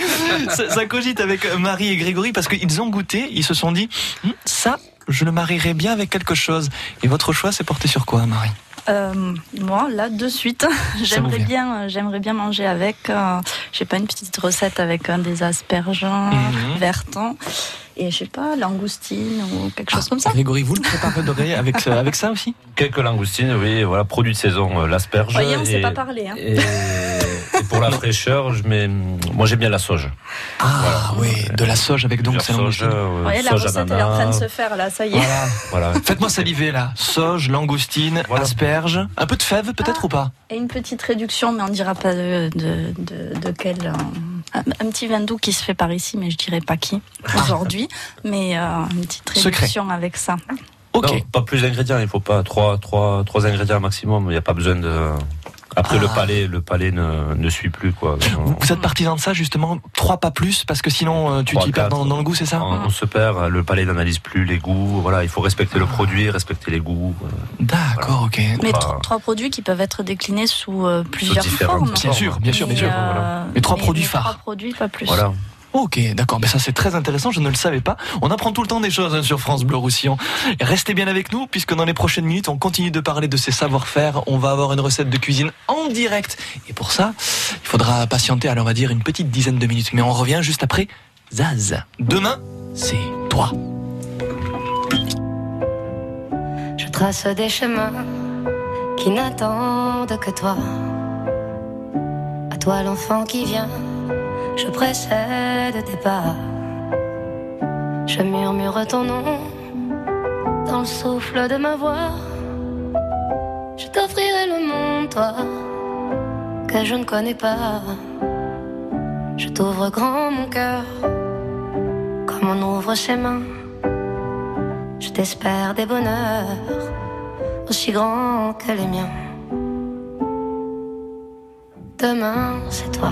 ça, cogite avec Marie et Grégory parce qu'ils ont goûté, ils se sont dit, hm, ça, je le marierai bien avec quelque chose. Et votre choix s'est porté sur quoi, Marie? Euh, moi, là, de suite, <laughs> j'aimerais bien, j'aimerais bien manger avec. Euh, j'ai pas une petite recette avec des asperges mmh. vertants et je sais pas, langoustine ou quelque chose ah, comme ça. Grégory, vous le préparez avec, euh, avec ça aussi? Quelques langoustines, oui, voilà, produit de saison, euh, l'asperge. Voyez, on ne sait pas parler. Hein. Et, pour la fraîcheur, je mets, moi j'aime bien la sauge. Ah oui, de la sauge avec donc ces langoustines. Euh, voyez, la recette elle est en train de se faire là, ça y est. Voilà. Faites-moi saliver là. Sauge, langoustine, asperge, un peu de fèves peut-être ou pas? Et une petite réduction, mais on ne dira pas de, de, de, quelle. un, petit vin doux qui se fait par ici, mais je dirais pas qui aujourd'hui. Mais euh, une petite réduction avec ça. Ok. pas plus d'ingrédients, il faut pas trois, trois, trois ingrédients maximum. Il n'y a pas besoin de. Après le ah. palais, le palais ne, ne suit plus quoi. Vous êtes partisan de ça justement, trois pas plus parce que sinon euh, tu t'y perds dans, le goût, c'est ça on, se perd. Le palais n'analyse plus les goûts. Voilà, il faut respecter le produit, respecter les goûts. Euh, D'accord, ok. Mais trois produits qui peuvent être déclinés sous euh, plusieurs formes. Bien sûr, bien sûr, bien sûr. Mais trois produits phares. Trois produits, pas plus. Voilà. Ok, d'accord. Mais ça, c'est très intéressant. Je ne le savais pas. On apprend tout le temps des choses hein, sur France Bleu Roussillon. Restez bien avec nous, puisque dans les prochaines minutes, on continue de parler de ces savoir-faire. On va avoir une recette de cuisine en direct. Et pour ça, il faudra patienter, alors on va dire, une petite dizaine de minutes. Mais on revient juste après Zaz. Demain, c'est toi. Je trace des chemins qui n'attendent que toi. À toi, l'enfant qui vient je précède tes pas. Je murmure ton nom dans le souffle de ma voix. Je t'offrirai le monde, toi, que je ne connais pas. Je t'ouvre grand mon cœur, comme on ouvre ses mains. Je t'espère des bonheurs aussi grands que les miens. Demain, c'est toi.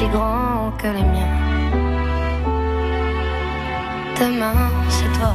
si grand que les miens. Demain, c'est toi.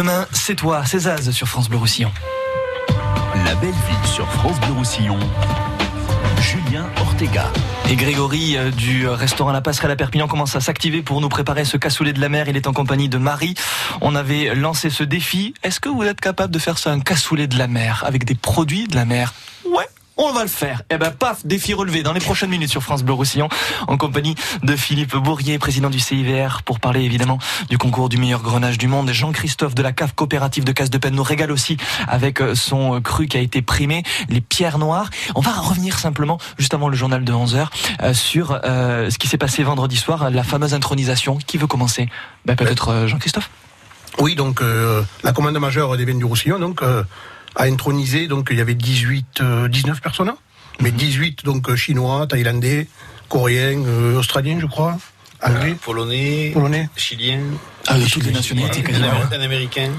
Demain, c'est toi, c'est Zaz sur France Bleu Roussillon. La belle ville sur France Bleu Roussillon. Julien Ortega. Et Grégory euh, du restaurant La Passerelle à Perpignan commence à s'activer pour nous préparer ce cassoulet de la mer. Il est en compagnie de Marie. On avait lancé ce défi. Est-ce que vous êtes capable de faire ça, un cassoulet de la mer, avec des produits de la mer on va le faire. Et eh ben paf, défi relevé dans les prochaines minutes sur France Bleu Roussillon en compagnie de Philippe Bourrier, président du CIVR, pour parler évidemment du concours du meilleur grenage du monde. Jean-Christophe de la cave coopérative de Casse de Peine nous régale aussi avec euh, son cru qui a été primé, les pierres noires. On va revenir simplement juste avant le journal de 11h euh, sur euh, ce qui s'est passé vendredi soir, la fameuse intronisation. Qui veut commencer? Ben, Peut-être Jean-Christophe? Oui, donc la commande majeure des Vins du Roussillon, donc a intronisé, donc il y avait 18, 19 euh, personnes, hein. mais 18 donc euh, chinois, thaïlandais, coréens, euh, australiens, je crois, anglais, polonais, polonais, chiliens, ah, de toutes les nationalités, un, américain.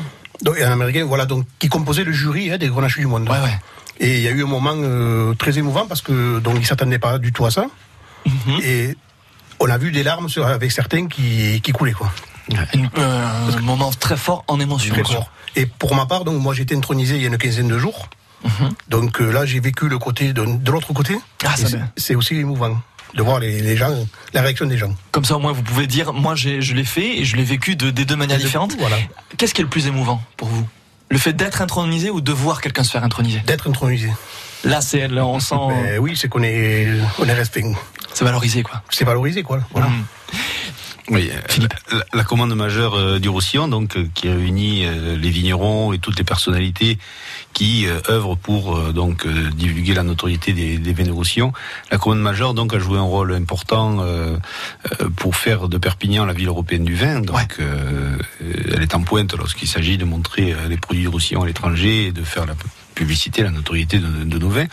Donc, un américain, voilà, donc qui composait le jury hein, des Grenaches du monde. Ouais, ouais. Et il y a eu un moment très émouvant parce que donc ils s'attendaient pas du tout à ça. Mhm. Et on a vu des larmes avec certains qui, qui coulaient quoi. Un moment très fort en émotion. Et pour ma part, donc moi j'ai été intronisé il y a une quinzaine de jours. Mhm. Donc euh, là j'ai vécu le côté de, de l'autre côté. Ah, c'est aussi émouvant de voir les, gens, la réaction des gens. Comme ça au moins vous pouvez dire, moi je l'ai fait et je l'ai vécu de, des deux manières différentes. Voilà. Qu'est-ce qui est le plus émouvant pour vous? Le fait d'être intronisé ou de voir quelqu'un se faire introniser? D'être intronisé. Là, c'est, on sent. Ben oui, c'est qu'on est, on est respect. C'est valorisé, quoi. C'est valorisé, quoi. Voilà. Mmh. Oui, la, la, commande majeure euh, du Roussillon, donc euh, qui réunit euh, les vignerons et toutes les personnalités qui œuvrent pour donc divulguer la notoriété des, des vins de Roussillon. La commande majeure donc a joué un rôle important pour faire de Perpignan la ville européenne du vin. Donc elle est en pointe lorsqu'il s'agit de montrer les produits du Roussillon à l'étranger et de faire la publicité, la notoriété de, de nos vins.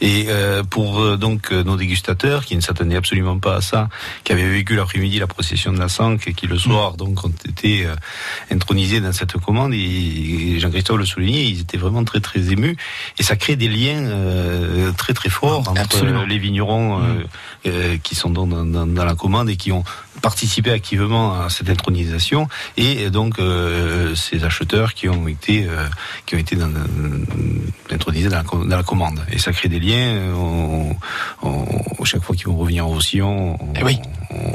Et euh, pour euh, donc euh, nos dégustateurs qui ne s'attendaient absolument pas à ça, qui avaient vécu l'après-midi la procession de la Sanque et qui le soir donc ont été euh, intronisés dans cette commande, et, Jean-Christophe le soulignait, ils étaient vraiment très très émus et ça crée des liens très très forts entre absolument. les vignerons mmh. qui sont dans, dans, dans, la commande et qui ont participé activement à cette intronisation et donc ces acheteurs qui ont été qui ont été dans, intronisés dans la, dans la commande et ça crée des liens on, on, chaque fois qu'ils vont revenir en Roussillon, on, eh oui.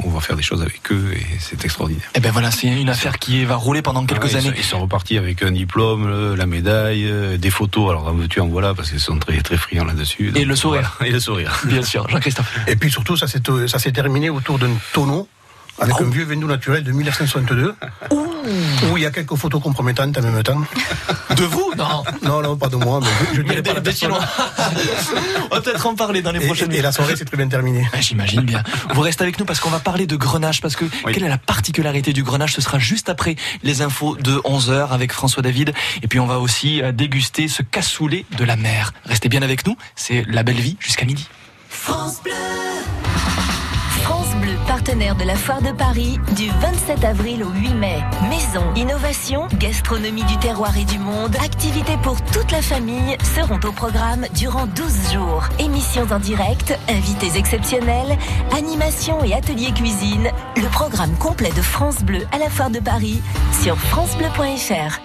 on, va faire des choses avec eux et c'est extraordinaire. Et eh ben voilà, c'est une affaire qui va rouler pendant quelques ah années. Ils sont repartis avec un diplôme, la médaille, euh, des photos. Alors tu en voilà parce qu'ils sont très très friands là-dessus. Et le sourire. Voilà. <laughs> Et le sourire. Bien sûr, Jean-Christophe. Et puis surtout, ça s'est terminé autour d'un tonneau avec oh. un vieux vin naturel de 1962. <laughs> Où il y a quelques photos compromettantes en même temps. De vous? Non. Non, non, pas de moi. Mais je, je mais des, des <laughs> On va peut-être en parler dans les et, prochaines Et la soirée s'est très bien terminée. Ah, J'imagine bien. Vous restez avec nous parce qu'on va parler de Grenache. Parce que oui. quelle est la particularité du Grenache? Ce sera juste après les infos de 11h avec François David. Et puis on va aussi euh, déguster ce cassoulet de la mer. Restez bien avec nous. C'est la belle vie jusqu'à midi. France Bleu, partenaire de la Foire de Paris, du 27 avril au 8 mai. Maison, innovation, gastronomie du terroir et du monde, activités pour toute la famille seront au programme durant 12 jours. Émissions en direct, invités exceptionnels, animations et ateliers cuisine. Le programme complet de France Bleu à la Foire de Paris sur francebleu.fr.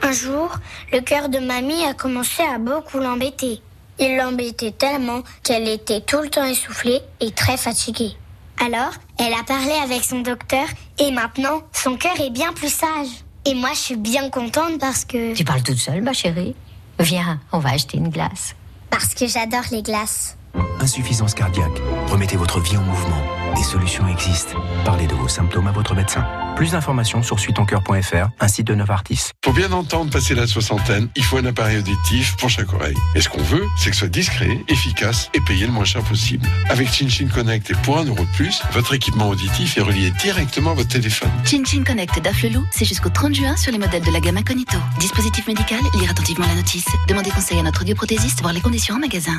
Un jour, le cœur de mamie a commencé à beaucoup l'embêter. Il l'embêtait tellement qu'elle était tout le temps essoufflée et très fatiguée. Alors, elle a parlé avec son docteur et maintenant, son cœur est bien plus sage. Et moi, je suis bien contente parce que... Tu parles toute seule, ma chérie Viens, on va acheter une glace. Parce que j'adore les glaces. Insuffisance cardiaque. Remettez votre vie en mouvement. Des solutions existent. Parlez de vos symptômes à votre médecin. Plus d'informations sur suitoncoeur.fr, un site de Novartis. Pour bien entendre passer la soixantaine, il faut un appareil auditif pour chaque oreille. Et ce qu'on veut, c'est que ce soit discret, efficace et payé le moins cher possible. Avec ChinChin Connect et pour un euro de plus, votre équipement auditif est relié directement à votre téléphone. ChinChin Connect d'Afflelou, c'est jusqu'au 30 juin sur les modèles de la gamme Incognito. Dispositif médical, lire attentivement la notice. Demandez conseil à notre audioprothésiste, voir les conditions en magasin.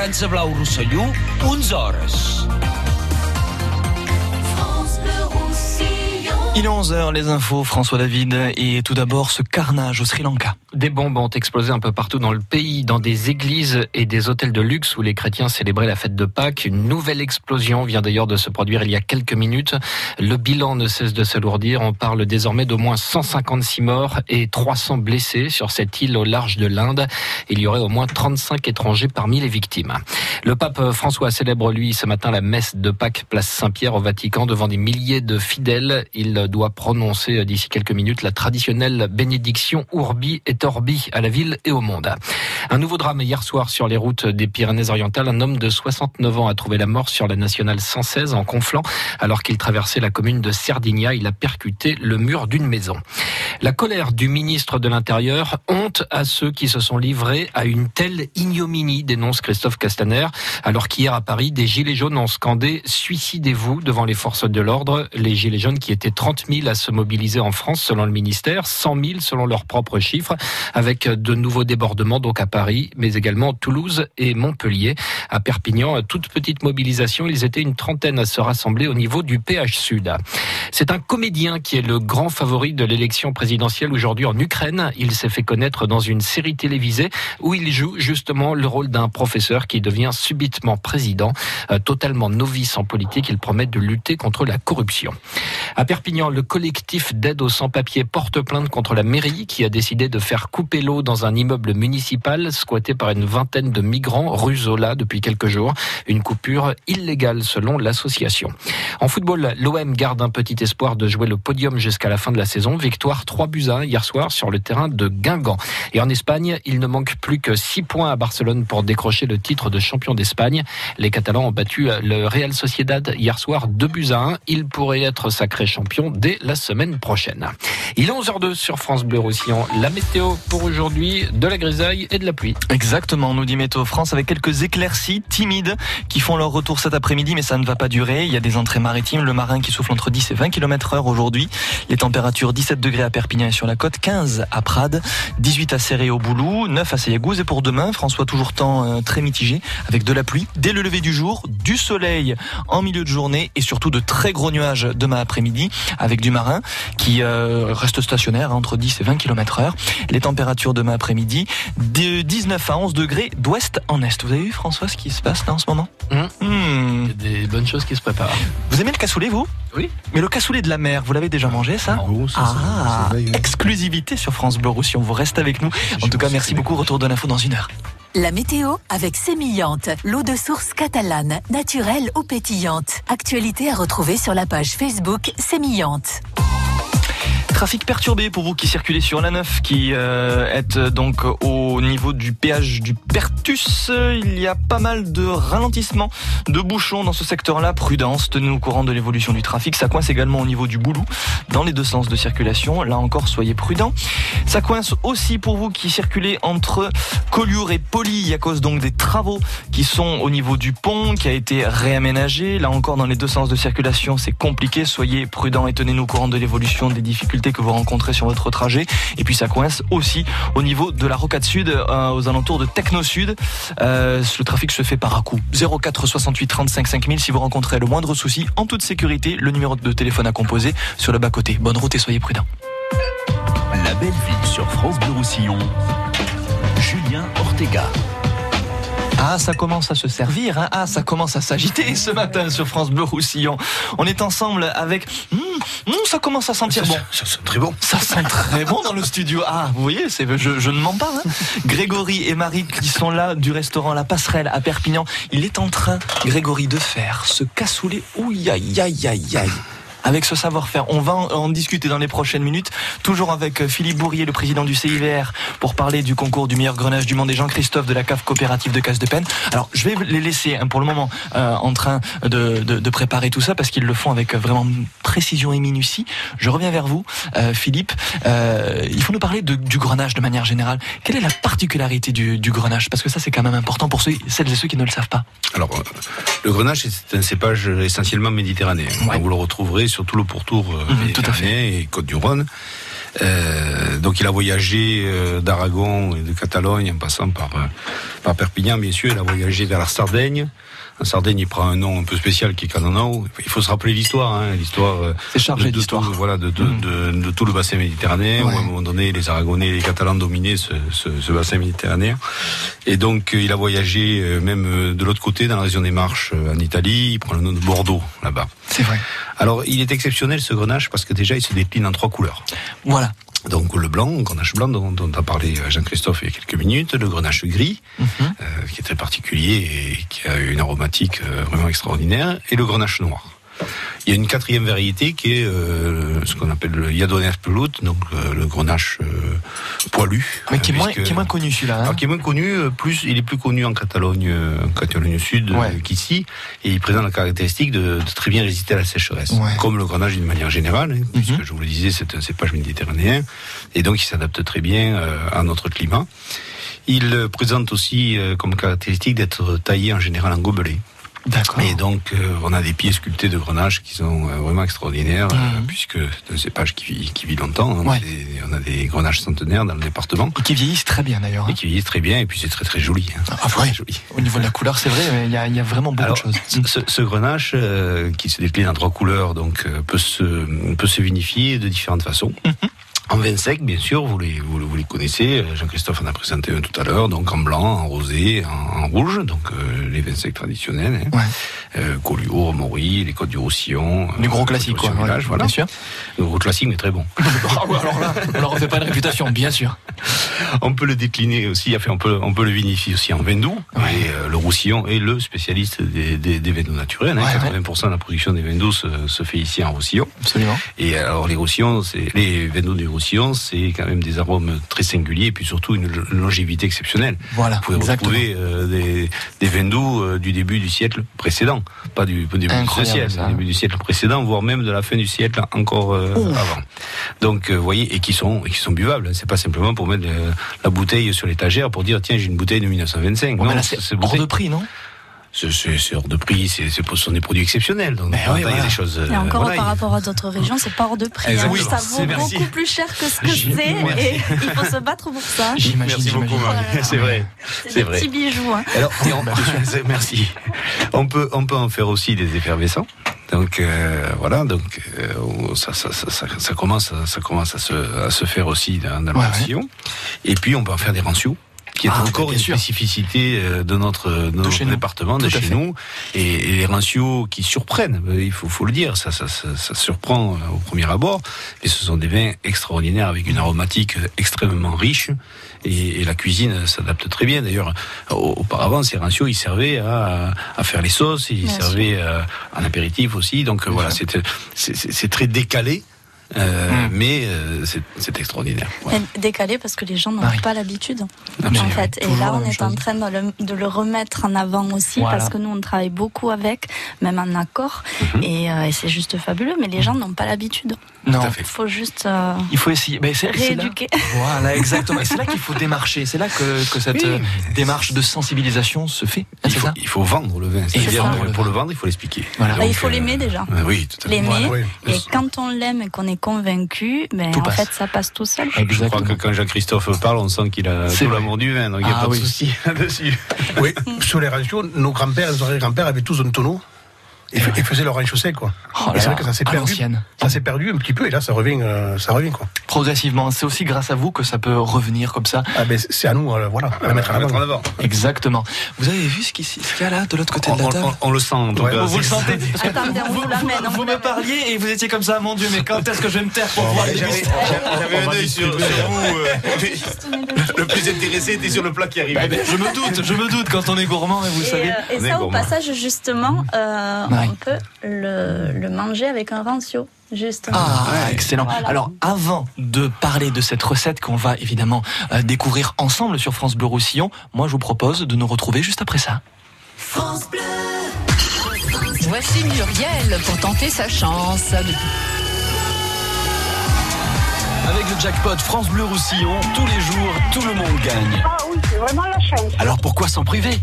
França Blau Rosselló, 11 hores. Il est 11h, les infos, François David, et tout d'abord ce carnage au Sri Lanka. Des bombes ont explosé un peu partout dans le pays, dans des églises et des hôtels de luxe où les chrétiens célébraient la fête de Pâques. Une nouvelle explosion vient d'ailleurs de se produire il y a quelques minutes. Le bilan ne cesse de s'alourdir. On parle désormais d'au moins 156 morts et 300 blessés sur cette île au large de l'Inde. Il y aurait au moins 35 étrangers parmi les victimes. Le pape François célèbre, lui, ce matin la messe de Pâques, place Saint-Pierre au Vatican, devant des milliers de fidèles. Il doit prononcer d'ici quelques minutes la traditionnelle bénédiction Urbi et Orbi à la ville et au monde. Un nouveau drame hier soir sur les routes des Pyrénées-Orientales. Un homme de 69 ans a trouvé la mort sur la nationale 116 en Conflans alors qu'il traversait la commune de Cerdigna. Il a percuté le mur d'une maison. La colère du ministre de l'Intérieur, honte à ceux qui se sont livrés à une telle ignominie, dénonce Christophe Castaner, alors qu'hier à Paris, des gilets jaunes ont scandé Suicidez-vous devant les forces de l'ordre. Les gilets jaunes qui étaient 30 000 à se mobiliser en France selon le ministère, 100 000 selon leurs propres chiffres. avec de nouveaux débordements donc à Paris, mais également Toulouse et Montpellier. À Perpignan, toute petite mobilisation, ils étaient une trentaine à se rassembler au niveau du PH Sud. C'est un comédien qui est le grand favori de l'élection présidentielle aujourd'hui en Ukraine. Il s'est fait connaître dans une série télévisée où il joue justement le rôle d'un professeur qui devient subitement président. Euh, totalement novice en politique, il promet de lutter contre la corruption. À Perpignan, le collectif d'aide aux sans-papiers porte plainte contre la mairie qui a décidé de faire couper l'eau dans un immeuble municipal squatté par une vingtaine de migrants rue depuis quelques jours. Une coupure illégale selon l'association. En football, l'OM garde un petit espoir de jouer le podium jusqu'à la fin de la saison. Victoire 3 buts à 1 hier soir sur le terrain de Guingamp. Et en Espagne, il ne manque plus que 6 points à Barcelone pour décrocher le titre de champion d'Espagne. Les Catalans ont battu le Real Sociedad hier soir 2 buts à 1. Il pourrait être sacré dès la semaine prochaine. Il est 11h02 sur France Bleu Roussillon. La météo pour aujourd'hui, de la grisaille et de la pluie. Exactement, nous dit Météo France avec quelques éclaircies timides qui font leur retour cet après-midi, mais ça ne va pas durer. Il y a des entrées maritimes, le marin qui souffle entre 10 et 20 km heure aujourd'hui. Les températures 17 degrés à Perpignan et sur la côte, 15 à Prades, 18 à Serré au Boulou, 9 à Seyagouz et pour demain, François toujours temps euh, très mitigé avec de la pluie dès le lever du jour, du soleil en milieu de journée et surtout de très gros nuages demain après-midi avec du marin qui euh, reste stationnaire entre 10 et 20 km heure. Les températures demain après-midi de 19 à 11 degrés d'ouest en est. Vous avez vu François ce qui se passe là en ce moment mmh. Il y a des bonnes choses qui se préparent. Vous aimez le cassoulet vous? Oui. Mais le cassoulet de la mer, vous l'avez déjà mangé ça? Ah, exclusivité sur France Bleu Roussillon. Vous restez avec nous. En tout cas, merci beaucoup. Retour de l'info dans une heure. La météo avec Sémillante, l'eau de source catalane, naturelle ou pétillante. Actualité à retrouver sur la page Facebook Sémillante. Trafic perturbé pour vous qui circulez sur la 9, qui euh, êtes donc au niveau du péage du Pertus. Il y a pas mal de ralentissements, de bouchons dans ce secteur-là. Prudence, tenez au courant de l'évolution du trafic. Ça coince également au niveau du Boulou, dans les deux sens de circulation. Là encore, soyez prudents. Ça coince aussi pour vous qui circulez entre Collioure et Poly, à cause donc des travaux qui sont au niveau du pont, qui a été réaménagé. Là encore, dans les deux sens de circulation, c'est compliqué. Soyez prudents et tenez-nous au courant de l'évolution des difficultés que vous rencontrez sur votre trajet. Et puis ça coince aussi au niveau de la Rocade Sud, euh, aux alentours de Techno Sud. Euh, le trafic se fait par à coup. 04 68 35 5000 si vous rencontrez le moindre souci, en toute sécurité, le numéro de téléphone à composer sur le bas-côté. Bonne route et soyez prudents. La belle ville sur France Bleu Roussillon. Julien Ortega. Ah, ça commence à se servir. Hein. Ah, ça commence à s'agiter <laughs> ce matin sur France Bleu Roussillon. On est ensemble avec. Mmh, mmh, ça commence à sentir bon. Ça sent très bon. Ça sent très bon dans le studio. Ah, vous voyez, c'est, je, je ne mens pas. Hein. Grégory et Marie qui sont là du restaurant La Passerelle à Perpignan. Il est en train, Grégory, de faire ce cassoulet. Ouh, aïe, aïe, aïe, aïe avec ce savoir-faire. On va en discuter dans les prochaines minutes, toujours avec Philippe Bourrier, le président du CIVR, pour parler du concours du meilleur grenage du monde et Jean-Christophe de la cave coopérative de Casse de Peine. Alors, je vais les laisser hein, pour le moment euh, en train de, de, de, préparer tout ça parce qu'ils le font avec vraiment précision et minutie. Je reviens vers vous, euh, Philippe. Euh, il faut nous parler de, du grenage de manière générale. Quelle est la particularité du, du grenage Parce que ça, c'est quand même important pour ceux, celles et ceux qui ne le savent pas. Alors, le grenage, c'est un cépage essentiellement méditerranéen. Ouais. Vous le retrouverez sur tout le pourtour mmh, tout à fait. et Côte-du-Rhône. Euh, donc il a voyagé euh, d'Aragon et de Catalogne en passant par, euh, par Perpignan, bien sûr. Il a voyagé vers la Sardaigne. En Sardaigne, il prend un nom un peu spécial qui est Cananao. Il faut se rappeler l'histoire, hein, l'histoire. C'est chargé d'histoire. Voilà, de, de, mmh. de, de, tout le bassin méditerranéen. Ouais. Où à un moment donné, les Aragonais et les Catalans dominaient ce, ce, ce, bassin méditerranéen. Et donc, il a voyagé même de l'autre côté, dans la région des Marches, en Italie. Il prend le nom de Bordeaux, là-bas. C'est vrai. Alors, il est exceptionnel ce grenage parce que déjà, il se décline en trois couleurs. Voilà. Donc le blanc, le grenache blanc dont, dont a parlé Jean-Christophe il y a quelques minutes, le grenache gris, mm -hmm. euh, qui est très particulier et qui a une aromatique euh, vraiment extraordinaire, et le grenache noir. Il y a une quatrième variété qui est euh, ce qu'on appelle le Yadoner pelout, donc euh, le grenache euh, poilu. Mais qui est, moins, qui est moins connu celui-là. Hein qui est moins connu, plus il est plus connu en Catalogne, en Catalogne Sud ouais. qu'ici, et il présente la caractéristique de, de, très bien résister à la sécheresse, ouais. comme le grenache d'une manière générale, hein, puisque mm -hmm. je vous le disais, c'est un cépage méditerranéen, et donc il s'adapte très bien à notre climat. Il présente aussi comme caractéristique d'être taillé en général en gobelet. D'accord. Et donc, euh, on a des pieds sculptés de grenache qui sont euh, vraiment extraordinaires, euh, puisque c'est un cépage qui vit, qui vit longtemps. hein. C'est- On a des grenaches centenaires dans le département. Et qui vieillissent très bien d'ailleurs. Et qui vieillissent très bien, et puis c'est très très joli. hein. Ah, ouais. Au niveau de la couleur, c'est vrai, mais il y a, il y a vraiment beaucoup Alors, de choses. Ce, ce grenache, euh, qui se décline en trois couleurs, donc euh, peut se peut se vinifier de différentes façons. En vin sec, bien sûr, vous les, vous, vous les connaissez. euh, Jean-Christophe en a présenté un tout à l'heure, donc en blanc, en rosé, en, en rouge, donc euh, les vins secs traditionnels. Hein. Euh, Collioure, Maury, les Côtes du Roussillon. Du gros euh, classique, quoi, Village, ouais, voilà. bien sûr. Le gros classique, mais très bon. <laughs> Ah ouais, alors là, on leur refait pas une réputation, bien sûr. On peut le décliner aussi, enfin, on peut, on peut le vinifier aussi en vin doux. Et euh, le Roussillon est le spécialiste des, des, des vins doux naturels. hein. 80% de la production des vins doux se, se fait ici en Roussillon. Absolument. Et alors les Roussillons, c'est les vins doux du Roussillon, c'est quand même des arômes très singuliers et puis surtout une lo- longévité exceptionnelle. Voilà, Vous pouvez exactement. retrouver euh, des, des vins doux euh, du début du siècle précédent, pas du, début de ce Incroyable, siècle, ça. du début du siècle précédent, voire même de la fin du siècle encore euh, avant. Donc, vous voyez, et qui sont, et qui sont buvables. hein. C'est pas simplement pour mettre la bouteille sur l'étagère pour dire tiens j'ai une bouteille de 1925. Bon, non, c'est hors de prix, non? C'est hors de prix, ce sont des produits exceptionnels. Donc, Mais il y a voilà. des choses. euh, Et encore voilà, par il- rapport à d'autres régions, c'est pas hors de prix. hein. Ça vaut merci. beaucoup plus cher que ce que c'est et il faut se battre pour ça. <laughs> Merci beaucoup, Marie. C'est vrai. C'est C'est des vrai. petits bijoux. hein. Alors, et on- <laughs> c'est- merci. On peut, on peut en faire aussi des effervescents. Donc euh, voilà, donc euh, ça, ça, ça, ça, ça commence, à- ça commence à se, à se faire aussi dans, dans le Ouais. Et puis on peut en faire des rancios qui est Ah, encore bien une sûr. spécificité euh, de notre, de notre chez département, de à chez fait. nous, et, et les rancios qui surprennent, euh, il faut, faut le dire, ça, ça, ça, ça surprend euh, au premier abord, mais ce sont des vins extraordinaires avec une aromatique extrêmement riche, et, et la cuisine s'adapte très bien. D'ailleurs, au- auparavant, ces rancios, ils servaient à, à faire les sauces, ils Bien servaient euh, en apéritif aussi, donc euh, voilà, c'est très décalé. Euh, mais euh, c'est- c'est extraordinaire. Décalé parce que les gens n'ont pas l'habitude. En fait. Et là, on est en train de le, de le remettre en avant aussi Voilà. parce que nous, on travaille beaucoup avec, même en accord. Mhm. Et, euh, et c'est juste fabuleux, mais les gens n'ont pas l'habitude. Non. Il faut juste euh, Il faut essayer. Mais c'est- c'est là- rééduquer. <laughs> Voilà, exactement. C'est là qu'il faut démarcher. C'est là que, que cette Oui. démarche de sensibilisation se fait. Hein, Il c'est faut, ça il faut vendre le vin. Et pour, le vendre, il faut l'expliquer. Voilà. Bah, il faut euh, l'aimer déjà. oui, tout à fait. L'aimer. Et quand on l'aime et qu'on est convaincu, Tout en passe. fait, ça passe tout seul. Je crois que quand Jean-Christophe parle, on sent qu'il a tout l'amour du vin, donc il n'y a Ah pas de oui. souci <laughs> là-dessus. Oui, sur les radios, nos grands-pères et nos arrière-grands-pères avaient tous un tonneau et, et faisaient leur sec, quoi. Oh c'est vrai que ça s'est à perdu. Ça s'est perdu un petit peu et là, ça revient, euh, ça revient, quoi. Progressivement. C'est aussi grâce à vous que ça peut revenir comme ça. Ah ben, c'est à nous, euh, voilà, à la mettre en avant. Exactement. Vous avez vu ce qu'il y a là, de l'autre côté de la On, table on- on le sent, Ouais, vous le sentez Parce <laughs> que Attendez, vous, vous vous vous me parliez et vous étiez comme ça, mon Dieu, mais quand est-ce que je vais me taire pour voir J'avais un œil sur, vous. euh, <laughs> <laughs> le plus intéressé était sur le plat qui arrivait. Eh ben, je me doute, je me doute quand on est gourmand, et vous savez. et ça, au passage, justement, euh, Ouais. On peut le, le manger avec un rancio. Justement. Ah, excellent. Voilà. Alors, avant de parler de cette recette qu'on va évidemment euh, découvrir ensemble sur France Bleu Roussillon, moi je vous propose de nous retrouver juste après ça. Voici Muriel pour tenter sa chance. Avec le jackpot France Bleu Roussillon, tous les jours, tout le monde gagne. Ah oui, c'est vraiment la chance. Alors pourquoi s'en priver?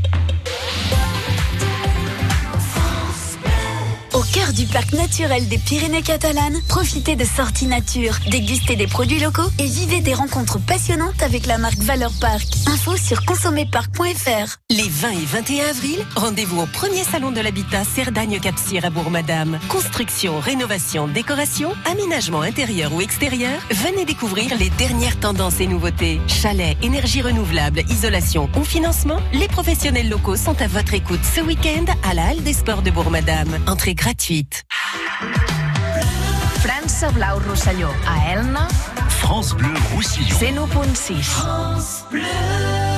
Au cœur du parc naturel des Pyrénées catalanes, profitez de sorties nature, dégustez des produits locaux et vivez des rencontres passionnantes avec la marque Valeur Parc. Info sur consommerparc.fr. Les 20 et 21 avril, rendez-vous au premier salon de l'habitat Cerdagne-Capcir à Bourg-Madame. Construction, rénovation, décoration, aménagement intérieur ou extérieur, venez découvrir les dernières tendances et nouveautés. Chalet, énergie renouvelable, isolation ou financement, les professionnels locaux sont à votre écoute ce week-end à la Halle des Sports de Bourg-Madame. França Blau Rosselló, a Elna, France Bleu Roussillon. 101.6. Ça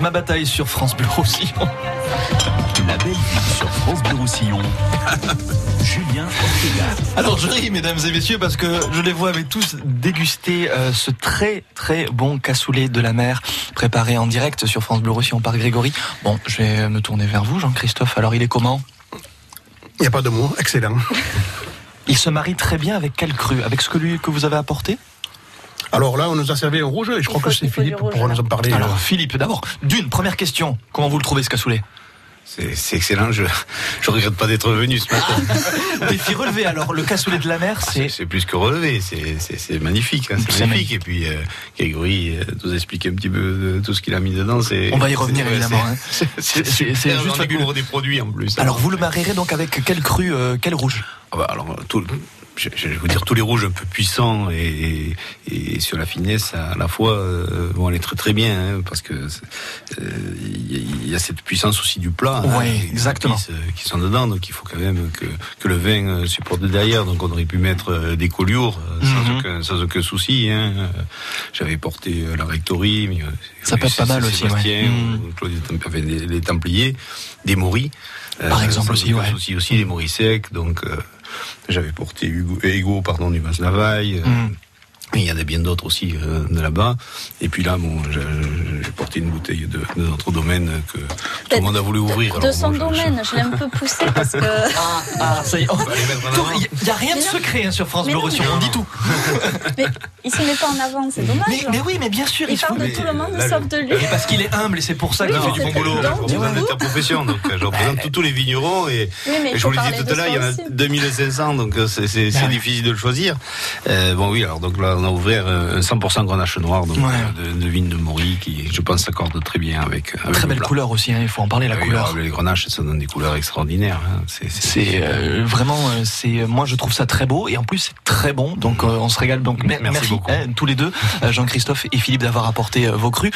Ma bataille sur France Bleu Roussillon. La belle vie sur France Bleu Roussillon. <laughs> Julien Ortega. Alors je ris, mesdames et messieurs, parce que je les vois avec tous déguster euh, ce très très bon cassoulet de la mer préparé en direct sur France Bleu Roussillon par Grégory. Bon, je vais me tourner vers vous, Jean-Christophe. Alors il est comment? Il n'y a pas de mots, excellent. Il se marie très bien avec quel cru Avec ce que, lui, que vous avez apporté? Alors là, on nous a servi un rouge et je crois que c'est Philippe pour nous en parler. Alors. Philippe, d'abord, d'une première question. Comment vous le trouvez ce cassoulet? C'est c'est excellent, je, je regrette pas d'être venu ce matin. <laughs> Défi relevé alors, le cassoulet de la mer, c'est... C'est plus que relevé, c'est- c'est c'est magnifique, hein, c'est C'est magnifique. Et puis, euh, Grégory euh, nous explique un petit peu de tout ce qu'il a mis dedans. c'est- On va y revenir évidemment. c'est- hein. <laughs> C'est C'est- c'est- c'est super, juste on fabuleux. découvre des produits en plus. Alors vous le marierez donc avec quel cru, euh, quel rouge? Ah bah, alors, tout, je, je vais vous dire, tous les rouges un peu puissants et, et, sur la finesse à la fois euh, vont aller très très bien, hein, parce que euh, il y, a- il y a cette puissance aussi du plat, hein, Ouais, exactement. euh, qui sont dedans, donc il faut quand même que, que le vin euh, supporte derrière. Donc on aurait pu mettre euh, des collioures euh, sans, Mhm. aucun, sans aucun souci. Hein. Euh, J'avais porté euh, la rectory, mais, euh, Ça peut être pas mal aussi, ouais. Sébastien, Mhm. ou Claude enfin, les, les Templiers, des Moris. Par exemple aussi, ouais. souci aussi, les Moris secs, donc euh, j'avais porté Hugo, Ego, pardon, du Masnavaille. Mm. Et Il y en a bien d'autres aussi euh, de là-bas. Et puis là, bon, j'ai porté une bouteille de, de notre domaine que tout le monde a voulu ouvrir. De son je- domaine, je l'ai un peu poussé parce que. <laughs> Ah, ça y est. Il n'y a, rien de secret hein, sur France Bleu. Roussillon, on dit tout. <laughs> Mais il se met pas en avant, c'est dommage. Mais, mais oui, mais bien sûr, Il parle de tout le monde là, sauf de lui. Mais parce qu'il est humble et c'est pour ça qu'il fait du bon boulot. Je représente du coup- l'interprofession, donc euh, je représente tous les vignerons et, et je vous le disais tout à l'heure, il y en a soi aussi. 2500, donc euh, c'est difficile de le choisir. Bon oui, alors donc là on a ouvert euh, un 100% grenache noir, donc Ouais. euh, de, de vigne de Maury qui, je pense, s'accorde très bien avec. avec Très le belle couleur aussi, hein, il faut en parler, la Ah oui, couleur. alors, les grenaches, ça donne des couleurs extraordinaires. hein. C'est- euh, vraiment, euh, c'est euh, moi je trouve ça très beau et en plus c'est très bon. Donc euh, on se régale. Donc mer- Merci merci, beaucoup. hein, tous les deux, euh, Jean-Christophe et Philippe d'avoir apporté euh, vos crus.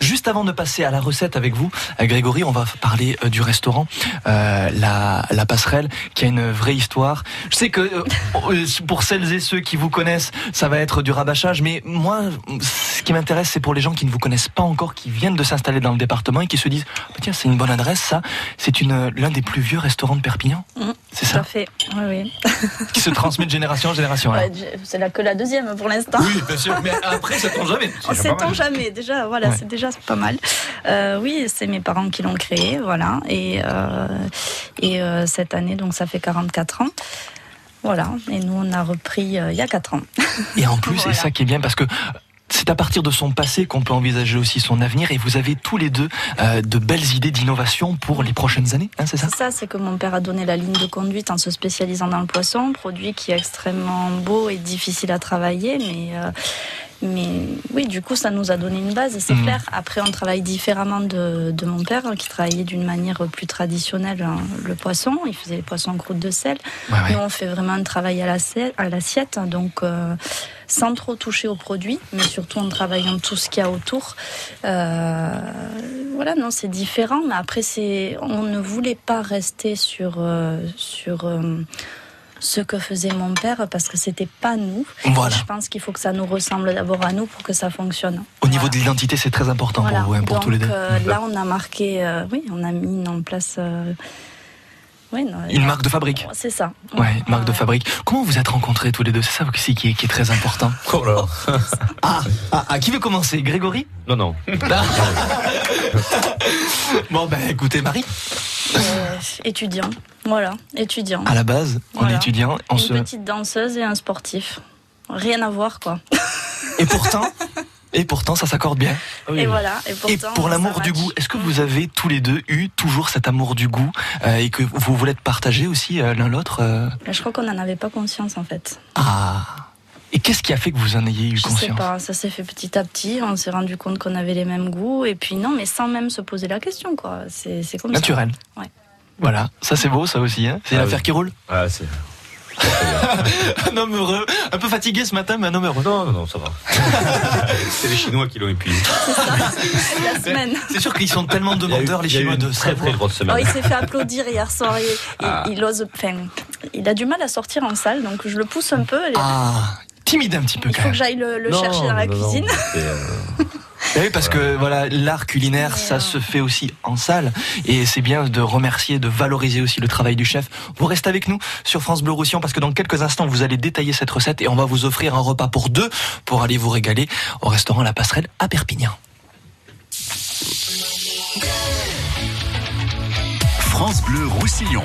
Juste avant de passer à la recette avec vous, euh, Grégory, on va parler euh, du restaurant, euh, la, la passerelle, qui a une vraie histoire. Je sais que euh, euh, pour celles et ceux qui vous connaissent, ça va être du rabâchage, mais moi, ce qui m'intéresse, c'est pour les gens qui ne vous connaissent pas encore, qui viennent de s'installer dans le département et qui se disent, Bah, tiens, c'est une bonne adresse, ça. C'est une l'un des plus vieux restaurants de Perpignan. C'est Tout ça à fait. Oui, oui. <laughs> qui se transmet de génération en génération. Ouais, c'est là que la deuxième pour l'instant. Oui, bien sûr, mais après, ça tombe jamais. On sait-on jamais, déjà, voilà, Ouais. c'est déjà pas mal. Euh, oui, c'est mes parents qui l'ont créé, voilà. Et, euh, et euh, cette année, donc ça fait 44 ans. Voilà, et nous on a repris euh, il y a 4 ans. <laughs> Et en plus, Voilà. c'est ça qui est bien parce que c'est à partir de son passé qu'on peut envisager aussi son avenir et vous avez tous les deux euh, de belles idées d'innovation pour les prochaines années, hein, c'est ça? C'est ça, c'est que mon père a donné la ligne de conduite en se spécialisant dans le poisson, produit qui est extrêmement beau et difficile à travailler, mais, euh, mais oui, du coup, ça nous a donné une base, c'est Mhm. clair. Après, on travaille différemment de, de mon père, hein, qui travaillait d'une manière plus traditionnelle hein, le poisson. Il faisait les poissons en croûte de sel. Ouais, ouais. Nous, on fait vraiment un travail à l'assi- à l'assiette, donc euh, sans trop toucher aux produits, mais surtout en travaillant tout ce qu'il y a autour. Euh, voilà, non, c'est différent, mais après, c'est, on ne voulait pas rester sur euh, sur ce que faisait mon père parce que c'était pas nous. Voilà. Je pense qu'il faut que ça nous ressemble d'abord à nous pour que ça fonctionne. Au niveau de l'identité, c'est très important Voilà. pour vous, hein, pour Donc, tous les deux. euh, là, on a marqué, euh, oui, on a mis en place. euh, oui, non, Une marque de fabrique. C'est ça. Ouais, une marque de fabrique. Comment vous êtes rencontrés tous les deux? C'est ça aussi qui est, qui est très important. Oh là. Ah, ah, ah, qui veut commencer? Grégory? Non, non. <laughs> Bon, ben écoutez, Marie, Euh, étudiant. Voilà, étudiant. à la base, on Voilà. est étudiant, on Une se... petite danseuse et un sportif. Rien à voir, quoi. <laughs> Et pourtant, et pourtant, ça s'accorde bien. Et voilà. Et, pour l'amour du goût, est-ce que vous avez tous les deux eu toujours cet amour du goût euh, et que vous voulez partager aussi euh, l'un l'autre euh Mais Je crois qu'on n'en avait pas conscience, en fait. Ah Et qu'est-ce qui a fait que vous en ayez eu Je sais conscience pas, ça s'est fait petit à petit. On s'est rendu compte qu'on avait les mêmes goûts. Et puis, non, mais sans même se poser la question, quoi. C'est c'est comme Naturel. ça. Ouais. Voilà, ça c'est beau, ça aussi. Hein c'est Ah l'affaire oui. qui roule. Ah, c'est. <laughs> un homme heureux, un peu fatigué ce matin, mais un homme heureux. Non, non, ça va. <laughs> C'est les Chinois qui l'ont épuisé. La semaine. C'est sûr qu'ils sont tellement demandeurs, les Chinois, de très très grosse Oh, semaine. il s'est fait applaudir hier soir. Il, il- Ah. il ose, enfin, il a du mal à sortir en salle, donc je le pousse un peu. Ah, timide un petit peu il quand faut même. que j'aille le, le Non, chercher dans la non, cuisine. euh, <laughs> Bah oui, parce que voilà, l'art culinaire, ça se fait aussi en salle. Et c'est bien de remercier, de valoriser aussi le travail du chef. Vous restez avec nous sur France Bleu Roussillon parce que dans quelques instants, vous allez détailler cette recette et on va vous offrir un repas pour deux pour aller vous régaler au restaurant La Passerelle à Perpignan. France Bleu Roussillon.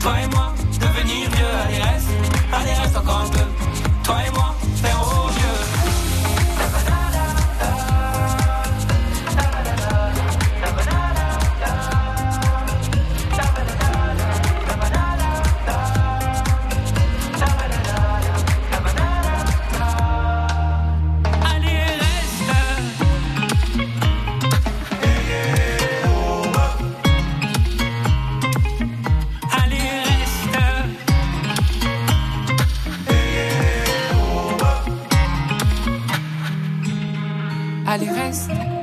Toi et moi, devenir vieux, allez reste, allez reste encore un peu. Toi et moi, faire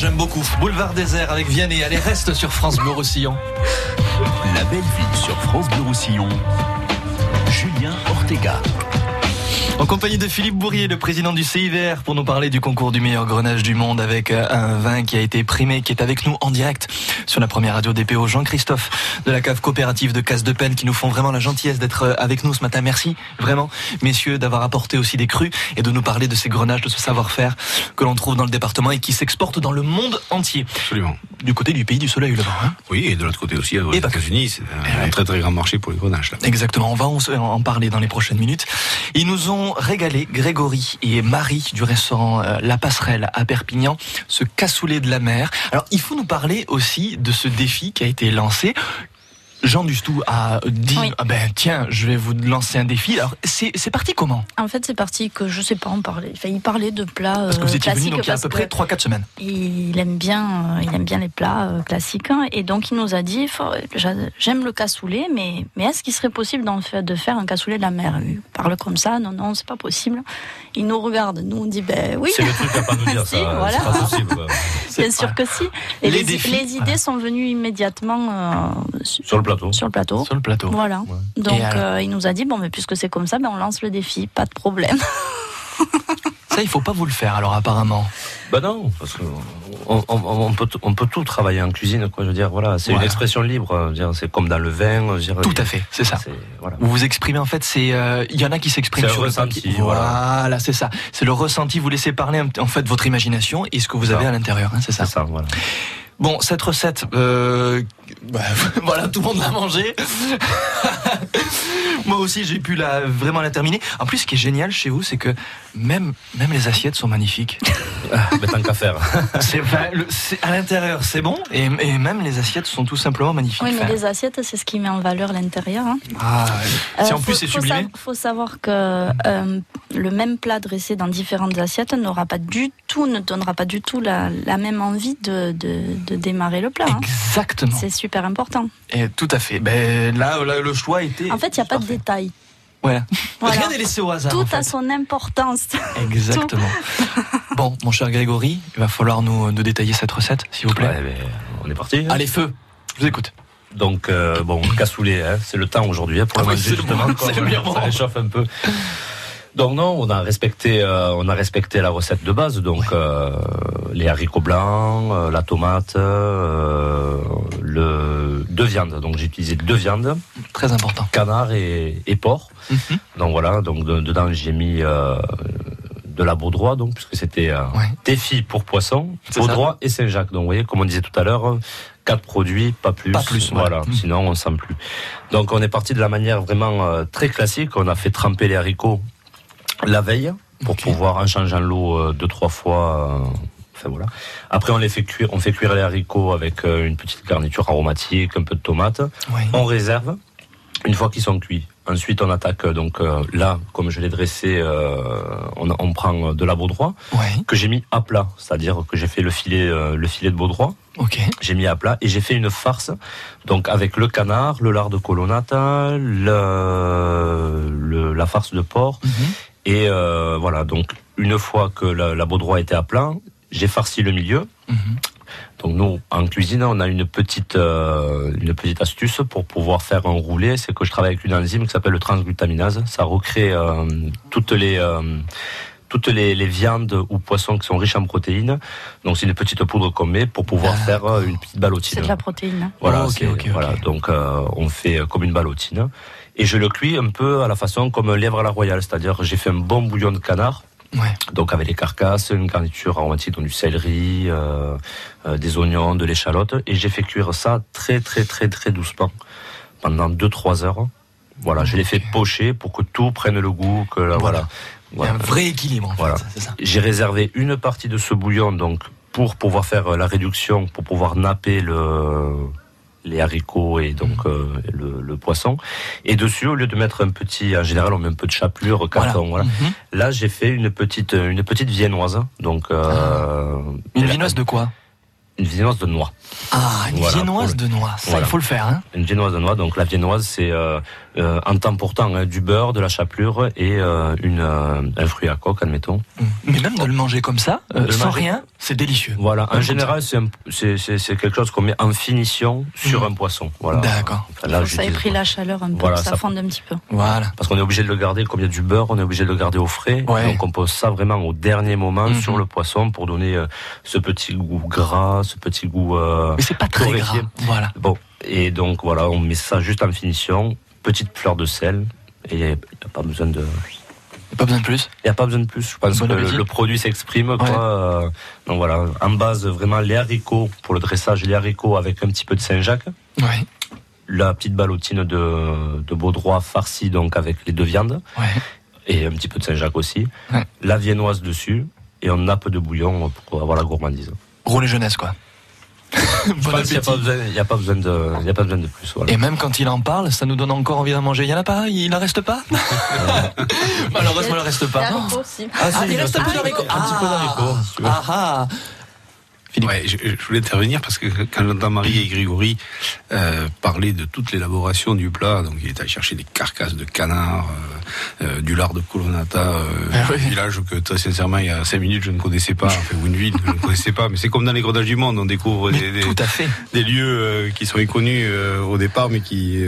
J'aime beaucoup. Boulevard désert avec Vianney. Allez, reste sur France Bleu Roussillon. La belle ville sur France Bleu Roussillon. Julien Ortega. En compagnie de Philippe Bourrier, le président du CIVR, pour nous parler du concours du meilleur grenage du monde avec euh, un vin qui a été primé, qui est avec nous en direct sur la première radio DPO. Jean-Christophe de la cave coopérative de Casse de Peine qui nous font vraiment la gentillesse d'être euh, avec nous ce matin. Merci vraiment, messieurs, d'avoir apporté aussi des crus et de nous parler de ces grenages, de ce savoir-faire que l'on trouve dans le département et qui s'exporte dans le monde entier. Absolument. Du côté du pays du soleil levant. Hein Oui, et de l'autre côté aussi, aux que. États-Unis, c'est un, un très très grand marché pour les grenages. Là. Exactement, on va en parler dans les prochaines minutes. Ils nous ont régalé, Grégory et Marie du restaurant euh, La Passerelle à Perpignan, ce cassoulet de la mer. Alors, il faut nous parler aussi de ce défi qui a été lancé. Jean Dustou a dit, Oui. ah ben tiens, je vais vous lancer un défi. Alors, c'est c'est parti comment? En fait, c'est parti que je sais pas en parler. Enfin, il parlait de plats Parce que vous euh, étiez venu classiques donc il y a à peu près que 3-4 semaines. Il aime bien, euh, il aime bien les plats euh, classiques hein. et donc il nous a dit j'aime le cassoulet, mais mais est-ce qu'il serait possible d'en faire, de faire un cassoulet de la mer? Il parle comme ça, non non, c'est pas possible. Il nous regarde, nous on dit ben oui. C'est le truc à pas nous dire, <laughs> Si, ça. voilà. C'est pas possible. quoi. Bien sûr que si. Et Les les, défis, les idées sont venues immédiatement euh, su- Sur le plateau. sur le plateau. Sur le plateau. Voilà. Donc euh, il nous a dit bon mais puisque c'est comme ça, ben on lance le défi, pas de problème. <laughs> Ça il faut pas vous le faire, alors apparemment. Bah non, parce que on, peut, on peut tout travailler en cuisine, quoi. Je veux dire, voilà, c'est une expression libre. C'est comme dans le vin. tout à fait, c'est ça. Vous vous exprimez en fait, c'est, euh, il y en a qui s'expriment sur le ressenti. Voilà, c'est ça. C'est le ressenti. Vous laissez parler en fait votre imagination et ce que vous avez à l'intérieur. Hein, c'est ça. ça, voilà. Bon, cette recette, euh, <laughs> bah, <laughs> voilà, tout le monde l'a mangé. <laughs> Moi aussi, j'ai pu la, vraiment la terminer. En plus, ce qui est génial chez vous, c'est que même, même les assiettes sont magnifiques. Ah, mais tant qu'à faire. c'est, à l'intérieur, c'est bon. Et, même les assiettes sont tout simplement magnifiques. Oui, mais les assiettes, c'est ce qui met en valeur l'intérieur. Hein. Ah, si en euh, plus c'est sublimé. Il faut savoir que euh, le même plat dressé dans différentes assiettes n'aura pas du tout, ne donnera pas du tout la, même envie de, de, démarrer le plat. Hein. Exactement. C'est super important. Et tout à fait. Ben, là, le choix était. En fait, il n'y a pas de détails. Voilà. Rien n'est laissé au hasard. Tout a son importance. Exactement. bon, mon cher Grégory, il va falloir nous, détailler cette recette, s'il vous plaît. Ben, on est parti. Hein. Allez, feu. Je vous écoute. Donc, euh, bon, cassoulet, hein, c'est le temps aujourd'hui hein, pour ah justement. ça réchauffe un peu. Donc non, on a respecté, euh, on a respecté la recette de base. Donc euh, les haricots blancs, euh, la tomate, le deux viandes. Donc j'ai utilisé deux viandes. Très important. Canard et, porc. Mhm. Donc voilà. Donc dedans j'ai mis de la Baudroie, donc puisque c'était défi pour poisson, Baudroie et Saint-Jacques. Donc vous voyez, comme on disait tout à l'heure, quatre produits, pas plus. Pas plus. Voilà. Mhm. Sinon on sent plus. Donc on est parti de la manière vraiment très classique. On a fait tremper les haricots la veille pour pouvoir en changeant l'eau euh, deux trois fois. Euh, enfin, voilà. Après on les fait cuire, on fait cuire les haricots avec euh, une petite garniture aromatique, un peu de tomate. On réserve une fois qu'ils sont cuits. Ensuite, on attaque donc là, comme je l'ai dressé, on, prend de la baudroie que j'ai mis à plat, c'est-à-dire que j'ai fait le filet, le filet de baudroie. J'ai mis à plat et j'ai fait une farce, donc avec le canard, le lard de colonnata, le, la farce de porc mhm. Et euh, voilà, donc une fois que la, la baudroie était à plat, j'ai farci le milieu. Mhm. Donc nous, en cuisine, on a une petite, euh, une petite astuce pour pouvoir faire un roulé. C'est que je travaille avec une enzyme qui s'appelle le transglutaminase. Ça recrée euh, toutes les euh, toutes les, les, viandes ou poissons qui sont riches en protéines. Donc c'est une petite poudre qu'on met pour pouvoir faire euh, une petite ballotine. C'est de la protéine. Voilà, oh, voilà. Donc euh, on fait comme une ballotine et je le cuis un peu à la façon comme un lièvre à la royale, c'est-à-dire j'ai fait un bon bouillon de canard. Ouais. Donc avec les carcasses, une garniture aromatique, donc du céleri, euh, euh, des oignons, de l'échalote, et j'ai fait cuire ça très très très très doucement pendant 2-3 heures. Voilà, je l'ai fait pocher pour que tout prenne le goût, que voilà. voilà. un vrai équilibre. voilà. J'ai réservé une partie de ce bouillon donc pour pouvoir faire la réduction, pour pouvoir napper le les haricots et donc mhm. euh, le, poisson. Et dessus, au lieu de mettre un petit, en général, on met un peu de chapelure, carton. Voilà. Mhm. Là, j'ai fait une petite, une petite viennoise. Donc, euh, ah. une viennoise de quoi? Une viennoise de noix. Ah, une viennoise de noix. Ça, il faut le faire. Hein une viennoise de noix. Donc, la viennoise, c'est euh, euh, en temps pourtant hein, du beurre, de la chapelure et euh, une, euh, un fruit à coque, admettons. Mais même de le manger comme ça, sans rien, c'est délicieux. Voilà, en général, c'est quelque chose qu'on met en finition sur mmh. un poisson. Voilà. D'accord. ça ait pris la chaleur un peu, ça, ça fonde un petit peu. Voilà. Parce qu'on est obligé de le garder, comme il y a du beurre, on est obligé de le garder au frais. Donc on pose ça vraiment au dernier moment mmh. sur le poisson pour donner ce petit goût gras, ce petit goût. Mais c'est pas très gras. Voilà. Bon. Et donc voilà, on met ça juste en finition petite fleur de sel et il n'y a, pas besoin de. Pas besoin de plus? Il n'y a pas besoin de plus. Je pense que le, produit s'exprime. Euh, donc voilà, en base, vraiment les haricots, pour le dressage, les haricots avec un petit peu de Saint-Jacques. Ouais. La petite ballotine de, de Baudroie farcie donc avec les deux viandes. Ouais. Et un petit peu de Saint-Jacques aussi. La viennoise dessus. Et on nappe de bouillon pour avoir la gourmandise. Rouler jeunesse, quoi. <laughs> Il n'y a, pas besoin de, y a pas besoin de plus. Et même quand il en parle, ça nous donne encore envie d'en manger. Il n'y en a pas? Il n'en reste pas? <laughs> Malheureusement, il n'en reste pas. Ah, ah, il reste un peu d'haricots. Un petit peu d'haricots. Ah, ah. Ouais, je, je, voulais intervenir parce que quand j'entends Marie et Grégory euh, parler de toute l'élaboration du plat, donc il est allé chercher des carcasses de canard, euh, euh, du lard de colonnata, euh, ah, oui. un village que très sincèrement il y a cinq minutes je ne connaissais pas, enfin, ou une ville que je ne <laughs> connaissais pas, mais c'est comme dans les grenages du monde, on découvre des, des, des, lieux euh, qui sont inconnus euh, au départ, mais qui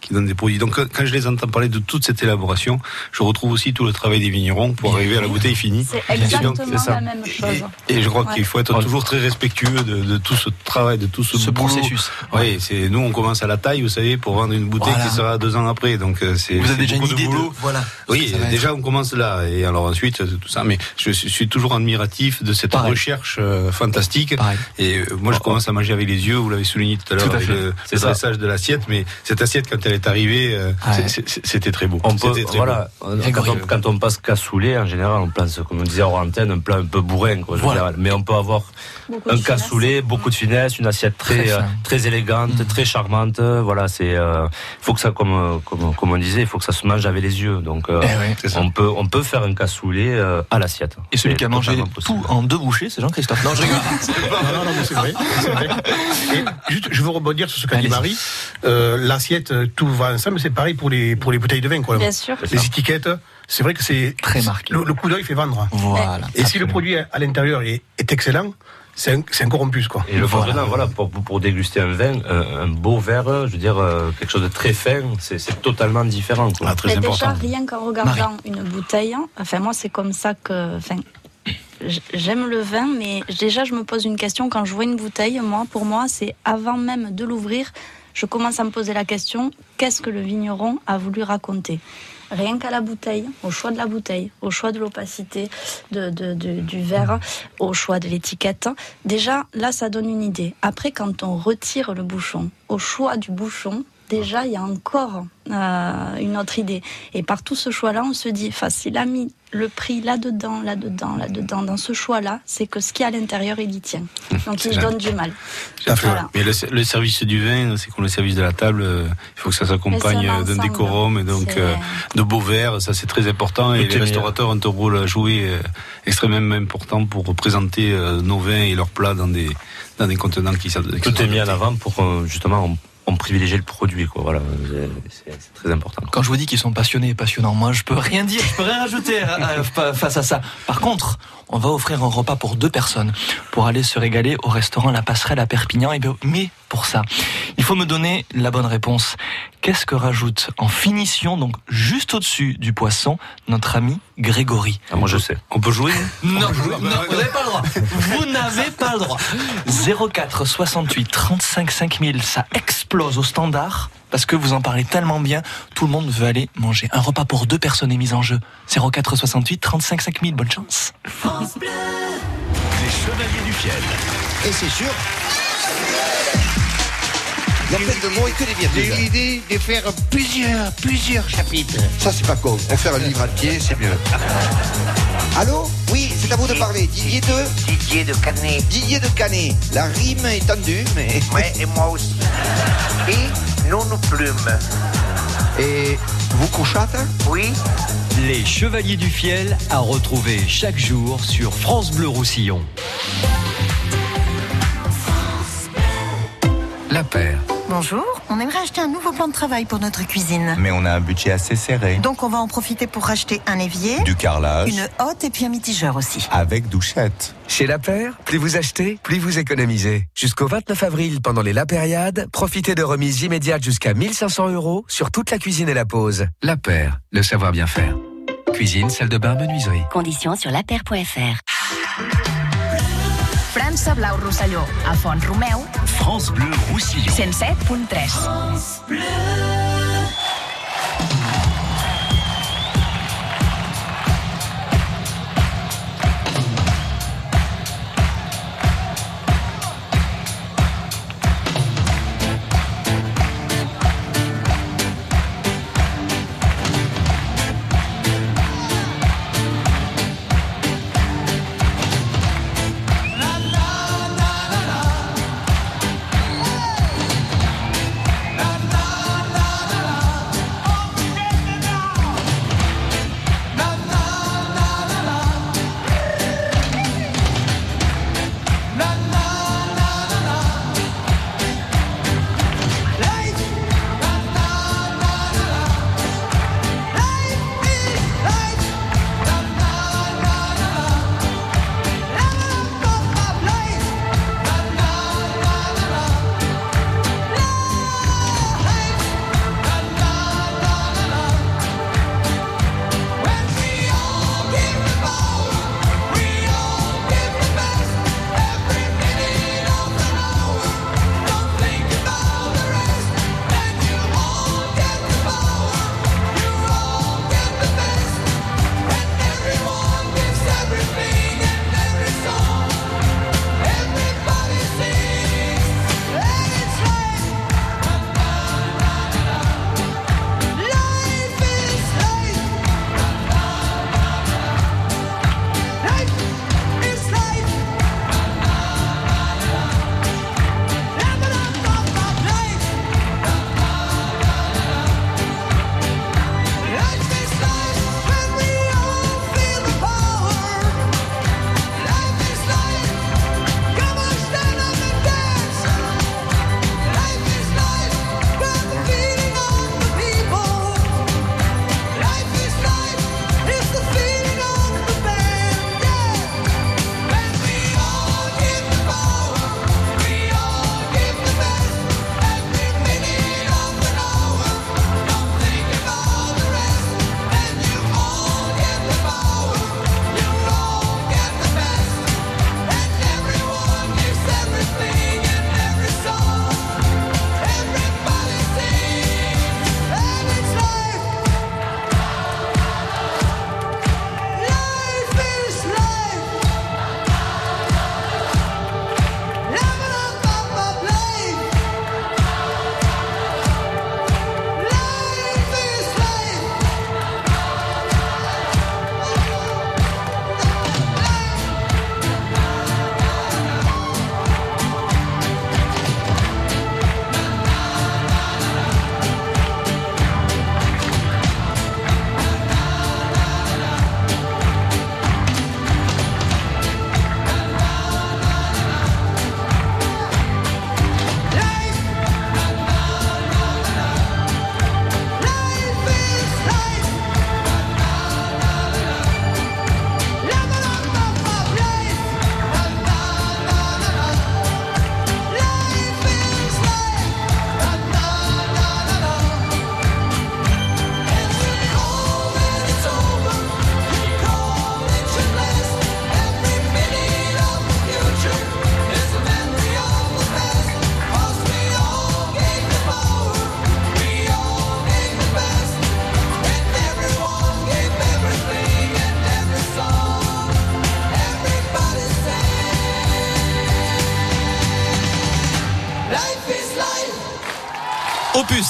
qui donnent des produits. Donc quand je les entends parler de toute cette élaboration, je retrouve aussi tout le travail des vignerons pour arriver à la bouteille finie. C'est exactement donc, la même chose. Et, et je crois ouais. qu'il faut être toujours très respectueux de, de, tout ce travail, de tout ce, ce processus. Oui, c'est nous on commence à la taille, vous savez, pour vendre une bouteille voilà. qui sera deux ans après. Donc c'est vous avez déjà une idée de, boulot. de voilà. Oui, déjà on commence là et alors ensuite tout ça. Mais je suis toujours admiratif de cette Pareil. recherche euh, fantastique. Pareil. Et euh, moi je commence à manger avec les yeux. Vous l'avez souligné tout à l'heure avec le, le dressage de l'assiette. Mais cette assiette quand elle est arrivée, euh, ouais. c'était très beau. On peut, très voilà. Beau. Quand, on, quand on passe cassoulet, en général, on place, comme on disait hors antenne, un plat un peu bourrin. Quoi, voilà. Mais on peut avoir Beaucoup un cassoulet, beaucoup de finesse, une assiette très très, euh, très élégante, mmh. très charmante. Voilà, c'est euh, faut que ça comme, comme comme on disait, il faut que ça se mange avec les yeux. Donc euh, eh oui, on peut on peut faire un cassoulet euh, à l'assiette. Et celui qui a mangé tout en deux bouchées, c'est Jean-Christophe. Non, je rigole. <laughs> non, non, non, mais c'est vrai. vrai. <laughs> Et juste, je veux rebondir sur ce qu'a dit Marie. Euh, l'assiette, tout va ensemble. C'est pareil pour les pour les bouteilles de vin, quoi. Bien sûr. Les étiquettes. C'est vrai que c'est très marqué. Le, le coup d'œil fait vendre. Voilà. Et si le produit à l'intérieur est, est excellent, c'est un, un, corrompus quoi. Et le voilà, voilà pour, pour, déguster un vin, un, un, beau verre, je veux dire euh, quelque chose de très fin, c'est totalement différent. Quoi. Ah, très Mais important. déjà rien qu'en regardant Marie. une bouteille, enfin moi c'est comme ça que, enfin j'aime le vin, mais déjà je me pose une question quand je vois une bouteille. Moi, pour moi, c'est avant même de l'ouvrir, je commence à me poser la question qu'est-ce que le vigneron a voulu raconter? Rien qu'à la bouteille, au choix de la bouteille, au choix de l'opacité du verre, au choix de l'étiquette. Déjà, là, ça donne une idée. Après, quand on retire le bouchon, au choix du bouchon, déjà, il y a encore euh, une autre idée. Et par tout ce choix-là, on se dit, enfin, s'il a mis le prix là-dedans, là-dedans, là-dedans, dans ce choix-là, c'est que ce qui est à l'intérieur, il y tient. <laughs> Donc, il se donne du mal. Voilà. Mais le, le, service du vin, c'est comme le service de la table, euh, il faut que ça s'accompagne d'un décorum et donc euh, de beaux verres, ça c'est très important. Et, et les restaurateurs ont un rôle à jouer euh, extrêmement important pour présenter euh, nos vins et leurs plats dans des, dans des contenants qui Tout est mis en avant pour euh, justement on le produit, quoi. Voilà, c'est très important. Quand je vous dis qu'ils sont passionnés et passionnants, moi, je peux rien dire, je peux rien rajouter face à ça. Par contre, on va offrir un repas pour deux personnes pour aller se régaler au restaurant La Passerelle à Perpignan. Mais pour ça, il faut me donner la bonne réponse. Qu'est-ce que rajoute en finition, donc juste au-dessus du poisson, notre ami Grégory ah, Moi, je sais. On peut jouer Non, jouer. non vous n'avez pas le droit. Vous n'avez pas le droit. 04 68 35 5000, ça explose au standard parce que vous en parlez tellement bien, tout le monde veut aller manger. Un repas pour deux personnes est mis en jeu. 04 68 35 5000, bonne chance. France Bleu. Les Chevaliers du Fiel. Et c'est sûr. Il y a plein de mots et que des. J'ai eu l'idée de faire plusieurs, plusieurs chapitres. Ça, c'est pas con. On faire un livre entier, c'est mieux. <laughs> Allô? Oui, c'est à vous de parler. Didier de? Didier de Canet. Didier de Canet. La rime est tendue, mais. <laughs> Ouais, et moi aussi. Et non nos plumes. Et vous couchâtes Oui. Les Chevaliers du Fiel à retrouver chaque jour sur France Bleu Roussillon. La paire. Bonjour, on aimerait acheter un nouveau plan de travail pour notre cuisine. Mais on a un budget assez serré. Donc on va en profiter pour racheter un évier, du carrelage, une hotte et puis un mitigeur aussi. Avec douchette. Chez La Paire, plus vous achetez, plus vous économisez. Jusqu'au 29 avril, pendant les La Périade, profitez de remises immédiates jusqu'à 1500 euros sur toute la cuisine et la pause. La Paire, le savoir bien faire. Cuisine, salle de bain, menuiserie. Conditions sur lapaire.fr. França Blau Rosselló, a Font Romeu. France Bleu Roussillon. 107.3. France Bleu.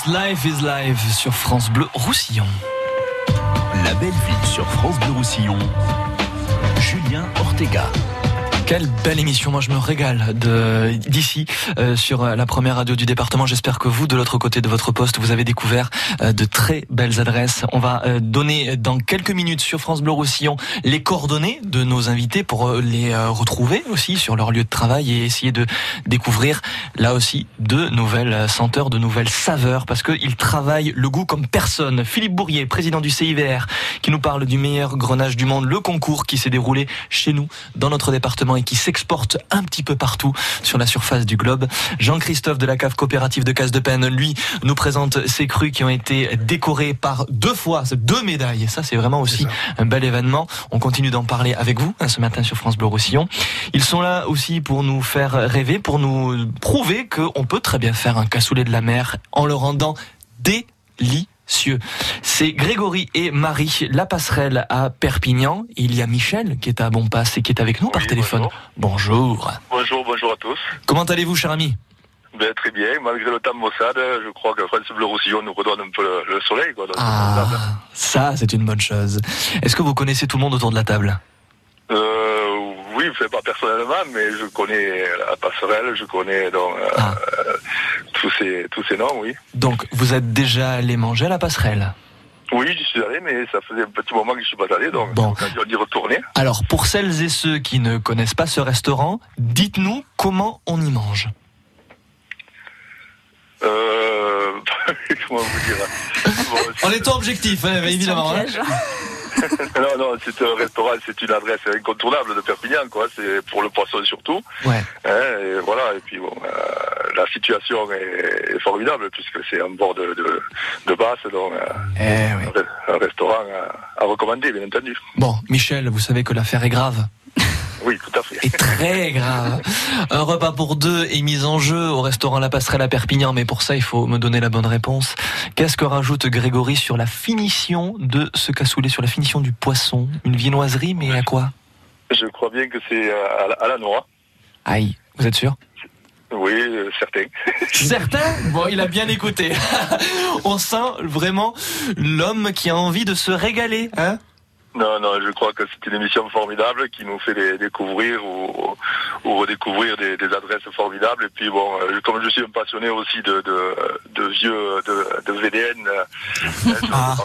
Life is Life sur France Bleu Roussillon. La belle ville sur France Bleu Roussillon. Julien Ortega. Quelle belle émission, moi je me régale de d'ici euh, sur la première radio du département. J'espère que vous, de l'autre côté de votre poste, vous avez découvert euh, de très belles adresses. On va euh, donner dans quelques minutes sur France Bleu Roussillon les coordonnées de nos invités pour euh, les euh, retrouver aussi sur leur lieu de travail et essayer de découvrir là aussi de nouvelles euh, senteurs, de nouvelles saveurs parce qu'ils travaillent le goût comme personne. Philippe Bourrier, président du CIVR, qui nous parle du meilleur grenage du monde, le concours qui s'est déroulé chez nous dans notre département et qui s'exporte un petit peu partout sur la surface du globe. Jean-Christophe de la cave coopérative de Casse de Peine, lui, nous présente ces crus qui ont été décorés par deux fois, deux médailles. Ça, c'est vraiment aussi un bel événement. On continue d'en parler avec vous hein, ce matin sur France Bleu Roussillon. Ils sont là aussi pour nous faire rêver, pour nous prouver qu'on peut très bien faire un cassoulet de la mer en le rendant délicieux. C'est Grégory et Marie, la passerelle à Perpignan. Il y a Michel qui est à Bonpass et qui est avec nous par téléphone. Bonjour. Bonjour, bonjour à tous. Comment allez-vous, cher ami? Ben, très bien, malgré le temps maussade, je crois que France Bleu Roussillon nous redonne un peu le, le soleil. Quoi, Ah, ça, c'est une bonne chose. Est-ce que vous connaissez tout le monde autour de la table? Euh, oui, fait pas personnellement, mais je connais la passerelle, je connais donc, euh, Ah. euh, tous, ces, tous ces noms, oui. Donc, vous êtes déjà allé manger à la passerelle? Oui, j'y suis allé, mais ça faisait un petit moment que je suis pas allé, donc j'ai l'occasion d'y retourner. Alors, pour celles et ceux qui ne connaissent pas ce restaurant, dites-nous comment on y mange. Euh, <laughs> comment vous dire? <laughs> En étant objectif, hein, évidemment. <laughs> non, non, c'est un restaurant, c'est une adresse incontournable de Perpignan, quoi. C'est pour le poisson surtout. Ouais. Hein, et voilà, et puis bon, euh, la situation est, est formidable puisque c'est en bord de, de, de Basse, donc euh, Eh un un restaurant à, à recommander, bien entendu. Bon, Michel, vous savez que l'affaire est grave. Oui, tout à fait. Et très grave. Un repas pour deux est mis en jeu au restaurant La Passerelle à Perpignan, mais pour ça, il faut me donner la bonne réponse. Qu'est-ce que rajoute Grégory sur la finition de ce cassoulet, sur la finition du poisson? Une viennoiserie, mais à quoi? Je crois bien que c'est euh, à, la- à la noix. Aïe, vous êtes sûr? Oui, euh, certain. Certain? Bon, il a bien écouté. <laughs> On sent vraiment l'homme qui a envie de se régaler, hein? Non, non, je crois que c'est une émission formidable qui nous fait les découvrir ou, ou redécouvrir des, des adresses formidables. Et puis bon, euh, comme je suis un passionné aussi de, de, de vieux, de, de VDN, euh, Ah.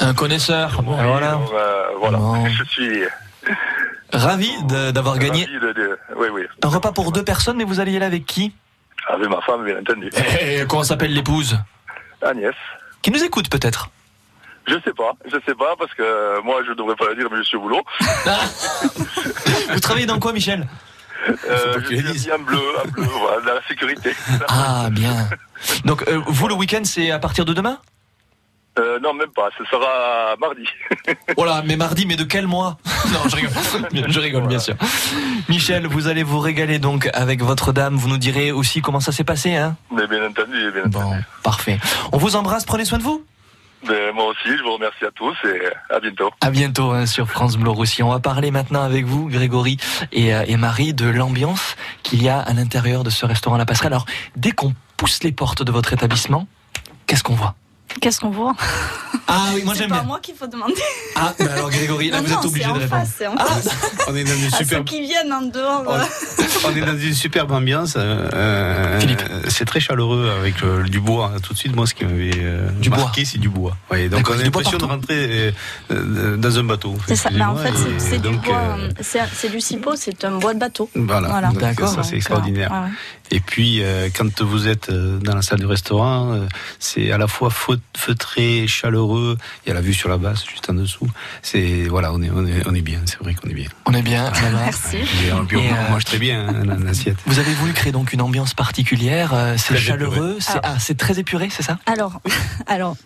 Un connaisseur. Voilà. donc, euh, voilà. Bon. <laughs> Je suis Ravi d'avoir gagné ravi de, de- oui, oui, un repas pour deux personnes, mais vous allez y aller avec qui? Avec ma femme, bien entendu. Eh, Comment s'appelle l'épouse? Agnès. Qui nous écoute peut-être? Je sais pas, je sais pas parce que euh, moi je devrais pas le dire, mais je suis au boulot. <laughs> Vous travaillez dans quoi, Michel? Euh, je suis en bleu, en bleu, <laughs> voilà, dans la sécurité. Ah, bien. Donc, euh, vous, le week-end, c'est à partir de demain? Euh, non, même pas. Ce sera mardi. <laughs> Voilà, mais mardi, mais de quel mois? Non, je rigole. Je rigole, bien sûr. Michel, vous allez vous régaler donc avec votre dame. Vous nous direz aussi comment ça s'est passé, hein? Mais bien entendu, bien Bon, parfait. On vous embrasse, prenez soin de vous. Ben, moi aussi, je vous remercie à tous et à bientôt. À bientôt hein, sur France Bleu Roussillon. On va parler maintenant avec vous, Grégory et, euh, et Marie, de l'ambiance qu'il y a à l'intérieur de ce restaurant La Passerelle. Alors, dès qu'on pousse les portes de votre établissement, qu'est-ce qu'on voit? Qu'est-ce qu'on voit Ah oui, moi C'est j'aime pas bien. moi qu'il faut demander. Ah, mais alors Grégory, là Non, vous êtes obligé c'est de en répondre. face, c'est en face. <laughs> On est dans une superbe, qui viennent en dehors. euh, <laughs> on est dans une superbe ambiance. euh, euh, c'est très chaleureux avec le, du bois. Tout de suite, moi, ce qui m'avait euh, Du bois. marqué, c'est du bois. Ouais, donc on a l'impression de rentrer euh, euh, dans un bateau. C'est ça. Mais en fait, c'est c'est du bois. euh, euh, C'est c'est du cipo, c'est un bois de bateau. Voilà, donc, D'accord. ça c'est extraordinaire. euh, ouais, ouais. Et puis euh, quand vous êtes euh, dans la salle du restaurant, euh, c'est à la fois feut- feutré, chaleureux. Il y a la vue sur la basse juste en dessous. C'est voilà, on est on est on est bien. C'est vrai qu'on est bien. On est bien. là-bas. Merci. Et, on mange très bien hein, la- l'assiette. Vous avez voulu créer donc une ambiance particulière. C'est chaleureux. C'est Ah. ah, c'est très épuré, c'est ça? Alors, <laughs> alors,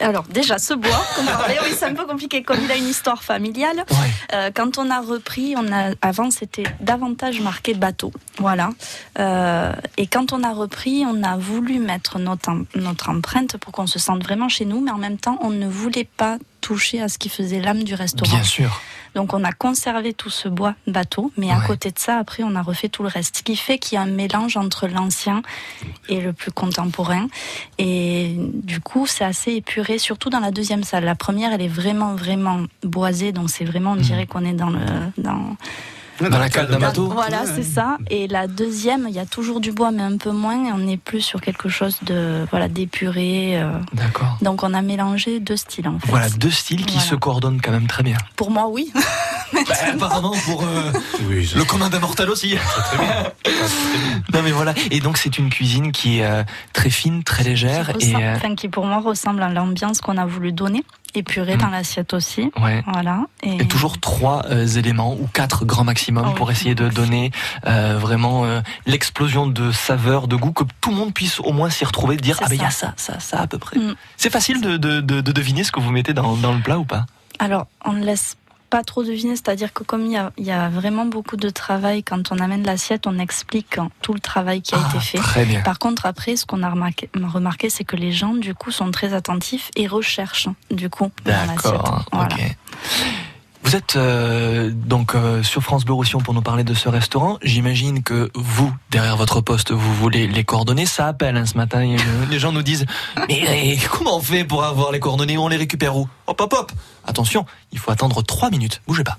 alors déjà ce bois qu'on parlait, oui, c'est un peu compliqué. Comme il a une histoire familiale, euh, quand on a repris, on a avant c'était davantage marqué bateau, voilà. Euh, et quand on a repris, on a voulu mettre notre em- notre empreinte pour qu'on se sente vraiment chez nous, mais en même temps, on ne voulait pas touché à ce qui faisait l'âme du restaurant. Bien sûr. Donc on a conservé tout ce bois bateau, mais à côté de ça, après, on a refait tout le reste. Ce qui fait qu'il y a un mélange entre l'ancien et le plus contemporain. Et du coup, c'est assez épuré, surtout dans la deuxième salle. La première, elle est vraiment, vraiment boisée, donc c'est vraiment, on dirait qu'on est dans le... Dans, Dans la cale d'un bateau. Voilà, c'est ça. Et la deuxième, il y a toujours du bois, mais un peu moins. Et on est plus sur quelque chose de voilà d'épuré. euh. D'accord. Donc on a mélangé deux styles en fait. Voilà, deux styles qui Voilà. se coordonnent quand même très bien. Pour moi, oui. <laughs> Bah, apparemment pour euh, <laughs> le commun des mortels aussi. <laughs> non mais voilà. Et donc c'est une cuisine qui est euh, très fine, très légère Qui et ressemble- euh, enfin, qui pour moi ressemble à l'ambiance qu'on a voulu donner, épurée dans l'assiette aussi. ouais. Voilà. Et, Et toujours trois euh, éléments ou quatre grand maximum Ah pour essayer de donner euh, vraiment euh, l'explosion de saveur, de goût, que tout le monde puisse au moins s'y retrouver, dire ah ben il y a ça. ça, ça, à peu près. Mm. C'est facile de, de, de, de deviner ce que vous mettez dans, dans le plat ou pas? Alors, on ne laisse pas trop deviner, c'est-à-dire que comme il y, a, il y a vraiment beaucoup de travail, quand on amène l'assiette, on explique tout le travail qui a été fait. Ah, très bien. Par contre, après, ce qu'on a remarqué, remarqué, c'est que les gens, du coup, sont très attentifs et recherchent, du coup, dans l'assiette. D'accord, Voilà. ok. Vous êtes euh, donc euh, sur France Bleu Roussillon pour nous parler de ce restaurant. J'imagine que vous, derrière votre poste, vous voulez les coordonnées. Ça appelle hein, ce matin. Les gens nous disent Mais comment on fait pour avoir les coordonnées? On les récupère où Hop, hop, hop Attention, il faut attendre trois minutes. Bougez pas.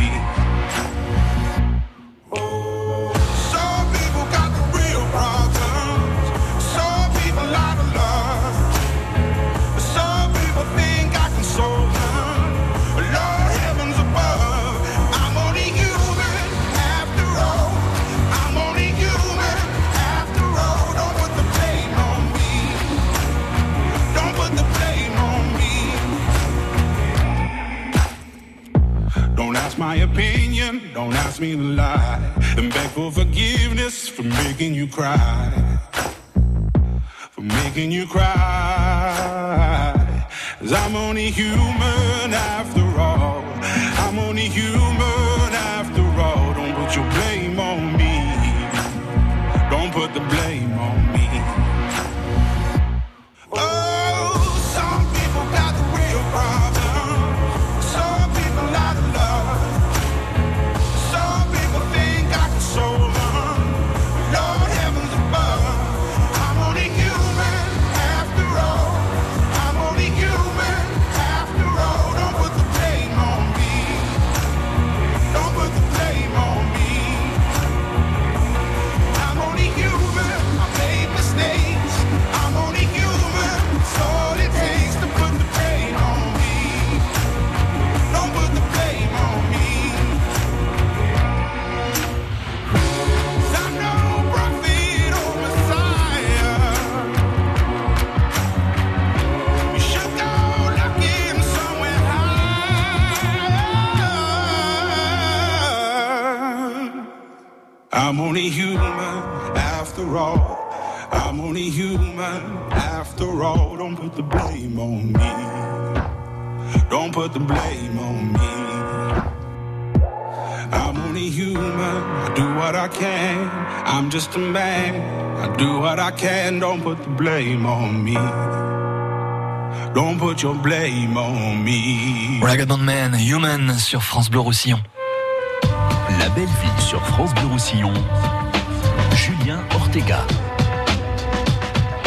Don't ask me to lie. And beg for forgiveness for making you cry. For making you cry. Cause I'm only human after all. I'm only human after all. Don't put your blame I'm only human after all. I'm only human after all. Don't put the blame on me. Don't put the blame on me. I'm only human. I do what I can. I'm just a man. I do what I can. Don't put the blame on me. Don't put your blame on me. Ragged Man, Human sur France Bleu Roussillon. La belle ville sur France Bleu Roussillon. Julien Ortega.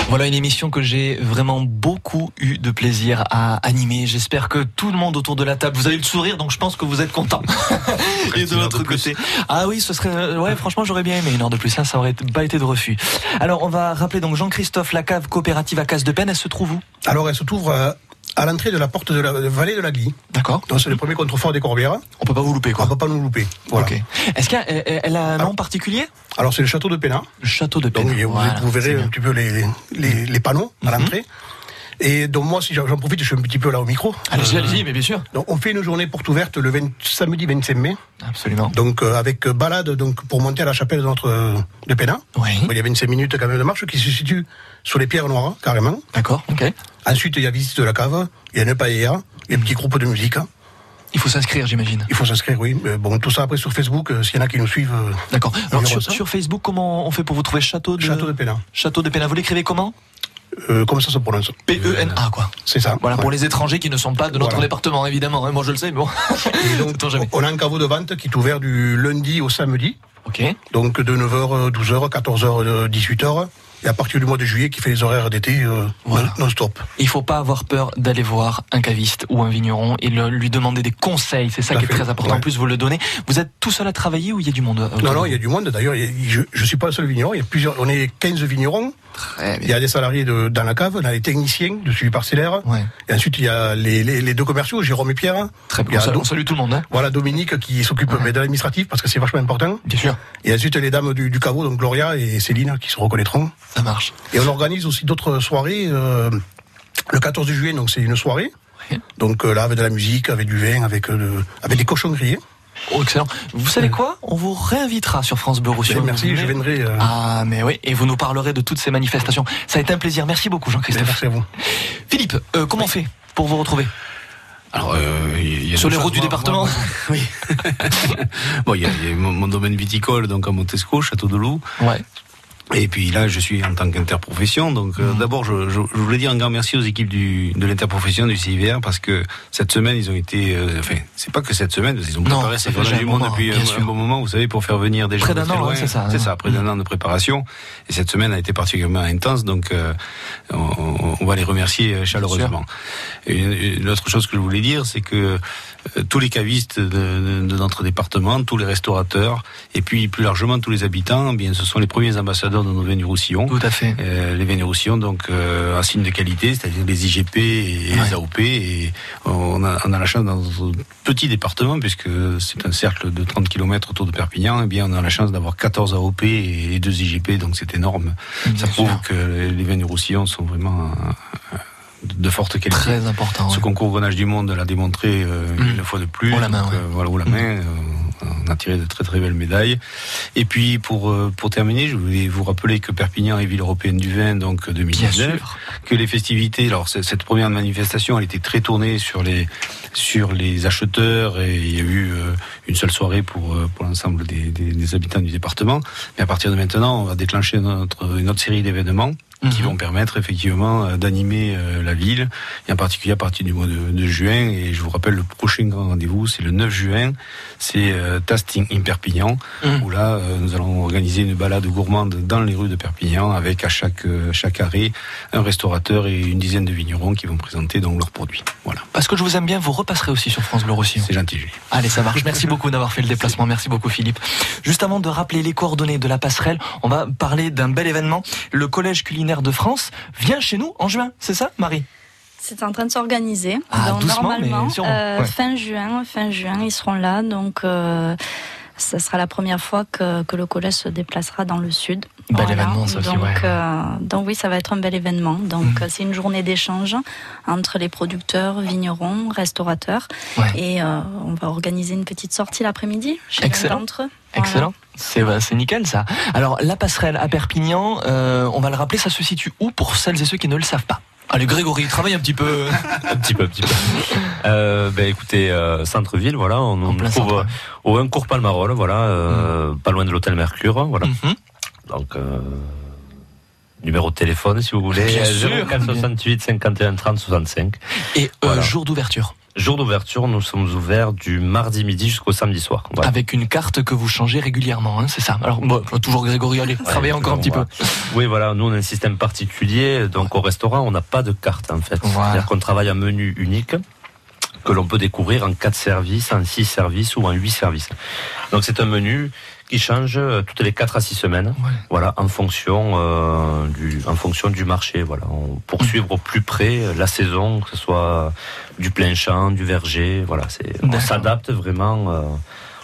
Voilà une émission que j'ai vraiment beaucoup eu de plaisir à animer. J'espère que tout le monde autour de la table, vous avez le sourire, donc je pense que vous êtes content. <laughs> Et de l'autre côté, ah oui, ce serait, euh, ouais, franchement, j'aurais bien aimé une heure de plus. Ça, ça aurait pas été de refus. Alors, on va rappeler donc Jean-Christophe, la cave coopérative à Casse de Peine, elle se trouve où? Alors, elle se trouve euh, à l'entrée de la porte de la vallée de la Glie. D'accord. Donc, c'est le premier contrefort des Corbières. On peut pas vous louper, quoi. On peut pas nous louper. Voilà. Est-ce qu'elle elle a un nom particulier? Alors, c'est le château de Pénat. Le château de Pénat. Donc, vous, Voilà, vous verrez un petit peu les, les, les panneaux à Mhm. l'entrée. Et donc, moi, si j'en profite, je suis un petit peu là au micro. Allez-y, allez-y, mais bien sûr. Donc, on fait une journée porte ouverte le 20 samedi 25 mai. Absolument. Donc, euh, avec euh, balade donc, pour monter à la chapelle de notre euh, de Pénat. Oui. Il y a 25 minutes quand même de marche qui se situe sur les pierres noires, carrément. D'accord, ok. Ensuite, il y a visite de la cave, il y a une paella, il y a un petit groupe de musique. Il faut s'inscrire, j'imagine. Il faut s'inscrire, oui. Mais bon, tout ça après sur Facebook, euh, s'il y en a qui nous suivent. euh, D'accord. Alors, sur, Facebook, comment on fait pour vous trouver Château de Château de Pénat. Château de Pénat. Vous l'écrivez comment? Euh, comment ça se prononce P-E-N-A, quoi. C'est ça. Voilà, pour les étrangers qui ne sont pas de notre Voilà. département, évidemment. hein. Moi, je le sais, mais bon. Et donc, on a un caveau de vente qui est ouvert du lundi au samedi. Ok. Donc de 9h, 12h, 14h, 18h. Et à partir du mois de juillet, qui fait les horaires d'été euh, Voilà. non- non-stop. Il faut pas avoir peur d'aller voir un caviste ou un vigneron et le- lui demander des conseils. C'est ça qui est très important. En plus, vous le donnez. Vous êtes tout seul à travailler ou il y a du monde euh, Non, non, il y a du monde. D'ailleurs, je ne suis pas le seul vigneron. Il y a plusieurs, on est 15 vignerons. Très Il y a des salariés de- dans la cave, on a les techniciens de suivi parcellaire. Ouais. Et ensuite, il y a les, les- les deux commerciaux, Jérôme et Pierre. Très bien. On salue- Do- on salue tout le monde. Hein. Voilà, Dominique qui s'occupe de l'administratif parce que c'est vachement important. Bien sûr. Et ensuite, les dames du, du caveau, donc Gloria et Céline, qui se reconnaîtront. Ça marche. Et on organise aussi d'autres soirées. euh, le 14 juillet, donc c'est une soirée. Ouais. Donc euh, là, avec de la musique, avec du vin, avec, euh, avec des cochons grillés. Oh, excellent. Vous savez quoi? On vous réinvitera sur France Bleu Roussillon. Eh, merci, je viendrai. euh, Ah, mais oui. Et vous nous parlerez de toutes ces manifestations. Ça a été un plaisir. Merci beaucoup, Jean-Christophe. merci à vous. Philippe, euh, comment on fait pour vous retrouver? Alors, euh, il y a Sur les routes du département? <laughs> Oui. <laughs> Bon, il y a, mon domaine viticole, donc à Montesco, Château de Loup. Ouais. Et puis là, je suis en tant qu'interprofession. Donc euh, d'abord, je, je, je voulais dire un grand merci aux équipes du, de l'interprofession du CIVR parce que cette semaine, ils ont été. euh, enfin, c'est pas que cette semaine, qu'ils ont Non, préparé ça ces du monde moment, depuis un, un bon moment, vous savez, pour faire venir des gens Près d'un an, ouais, c'est ça, C'est hein. ça, près d'un an de préparation. Et cette semaine a été particulièrement intense, donc euh, on, on va les remercier euh, chaleureusement. Et une, une autre chose que je voulais dire, c'est que tous les cavistes de, notre département, tous les restaurateurs, et puis plus largement tous les habitants, eh bien, ce sont les premiers ambassadeurs de nos vins du Roussillon. Tout à fait. Euh, les vins du Roussillon, donc euh, un signe de qualité, c'est-à-dire les IGP et Ouais. les AOP. Et on a, on a la chance dans notre petit département, puisque c'est un cercle de 30 km autour de Perpignan, eh bien on a la chance d'avoir 14 AOP et 2 IGP, donc c'est énorme. Bien Ça sûr. prouve que les vins du Roussillon sont vraiment euh, de forte qualité. Très important. Ce ouais. concours Grenache du Monde l'a démontré euh, Mm. une fois de plus. Haut la main, Donc, ouais. euh, voilà, haut la main. euh, on a tiré de très très belles médailles. Et puis pour pour terminer, je voulais vous rappeler que Perpignan est ville européenne du vin, donc Bien 2019. sûr. Que les festivités, alors cette première manifestation, elle était très tournée sur les sur les acheteurs et il y a eu une seule soirée pour pour l'ensemble des, des, des habitants du département. Mais à partir de maintenant, on va déclencher notre une autre série d'événements qui Mhm. vont permettre effectivement euh, d'animer euh, la ville, et en particulier à partir du mois de, de juin. Et je vous rappelle, le prochain grand rendez-vous, c'est le 9 juin, c'est euh, Tasting in Perpignan, Mhm. où là, euh, nous allons organiser une balade gourmande dans les rues de Perpignan, avec à chaque, euh, chaque arrêt un restaurateur et une dizaine de vignerons qui vont présenter donc leurs produits. Voilà, Parce que je vous aime bien, vous repasserez aussi sur France Bleu Roussillon. c'est gentil, Julie. Allez, ça marche. Merci <laughs> beaucoup d'avoir fait le déplacement. Merci beaucoup, Philippe. Juste avant de rappeler les coordonnées de la passerelle, on va parler d'un bel événement. Le Collège culinaire de France vient chez nous en juin, c'est ça, Marie? C'est en train de s'organiser. Ah, mais normalement, euh, ouais. fin juin, fin juin, ils seront là. Donc, euh, ça sera la première fois que, que le collège se déplacera dans le sud. Bel événement, donc, ouais. euh, donc oui, ça va être un bel événement. Donc euh, c'est une journée d'échange entre les producteurs, vignerons, restaurateurs. Ouais. Et euh, on va organiser une petite sortie l'après-midi chez Excellent. d'entre eux. Voilà. Excellent. C'est bah, c'est nickel ça. Alors la passerelle à Perpignan, euh, on va le rappeler, ça se situe où pour celles et ceux qui ne le savent pas? Allez Grégory, travaille un petit peu. <laughs> un petit peu, un petit peu. Euh, ben écoutez, euh, centre-ville, voilà, on, on trouve euh, au 1 cours Palmarol, voilà, euh, pas loin de l'hôtel Mercure, voilà. Mhm. Donc euh, numéro de téléphone si vous voulez, Bien sûr. 04 68 51 30 65. Et euh, Voilà. jour d'ouverture. Jour d'ouverture, nous sommes ouverts du mardi midi jusqu'au samedi soir. Voilà. Avec une carte que vous changez régulièrement, hein, c'est ça. Alors, bon, toujours Grégory, allez, travaillez encore un petit peu. Oui, voilà, nous on a un système particulier, donc au restaurant on n'a pas de carte en fait. C'est-à-dire qu'on travaille un menu unique que l'on peut découvrir en quatre services, en six services ou en huit services. Donc c'est un menu qui change euh, toutes les 4 à 6 semaines, voilà, en fonction euh, du, en fonction du marché, voilà, on, pour suivre au plus près euh, la saison, que ce soit du plein champ, du verger, voilà, c'est, on s'adapte vraiment euh,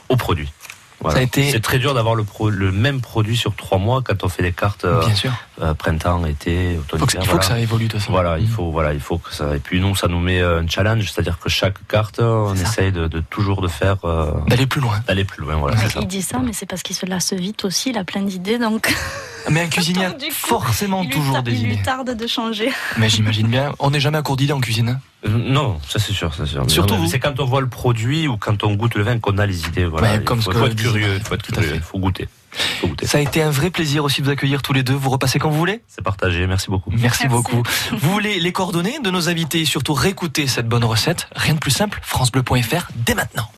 aux produits. Voilà. Ça a été- C'est très dur d'avoir le, pro- le même produit sur trois mois quand on fait des cartes euh, Bien sûr. euh, printemps, été, automne. Faut que- hiver, il faut que ça évolue de toute façon. Voilà, il faut, voilà, il faut que ça. Et puis nous, ça nous met euh, un challenge, c'est-à-dire que chaque carte, on essaye de, de toujours de faire euh, D'aller plus loin. D'aller plus loin, voilà. Mais c'est ça. il dit ça, mais c'est parce qu'il se lasse vite aussi, il a plein d'idées, donc Mais un cuisinier <laughs> a coup, forcément toujours des il lui idées. tarde de changer. Mais j'imagine bien, on n'est jamais à court d'idées en cuisine. Euh, Non, ça c'est sûr, c'est sûr. Surtout. C'est quand on voit le produit ou quand on goûte le vin qu'on a les idées. Voilà. Ouais, il comme faut, être curieux, il faut être curieux, il faut goûter. Faut goûter. Ça a été un vrai plaisir aussi de vous accueillir tous les deux. Vous repassez quand vous voulez. C'est partagé, merci beaucoup. Merci, beaucoup. Vous voulez les coordonnées de nos invités et surtout réécouter cette bonne recette? Rien de plus simple, francebleu.fr dès maintenant.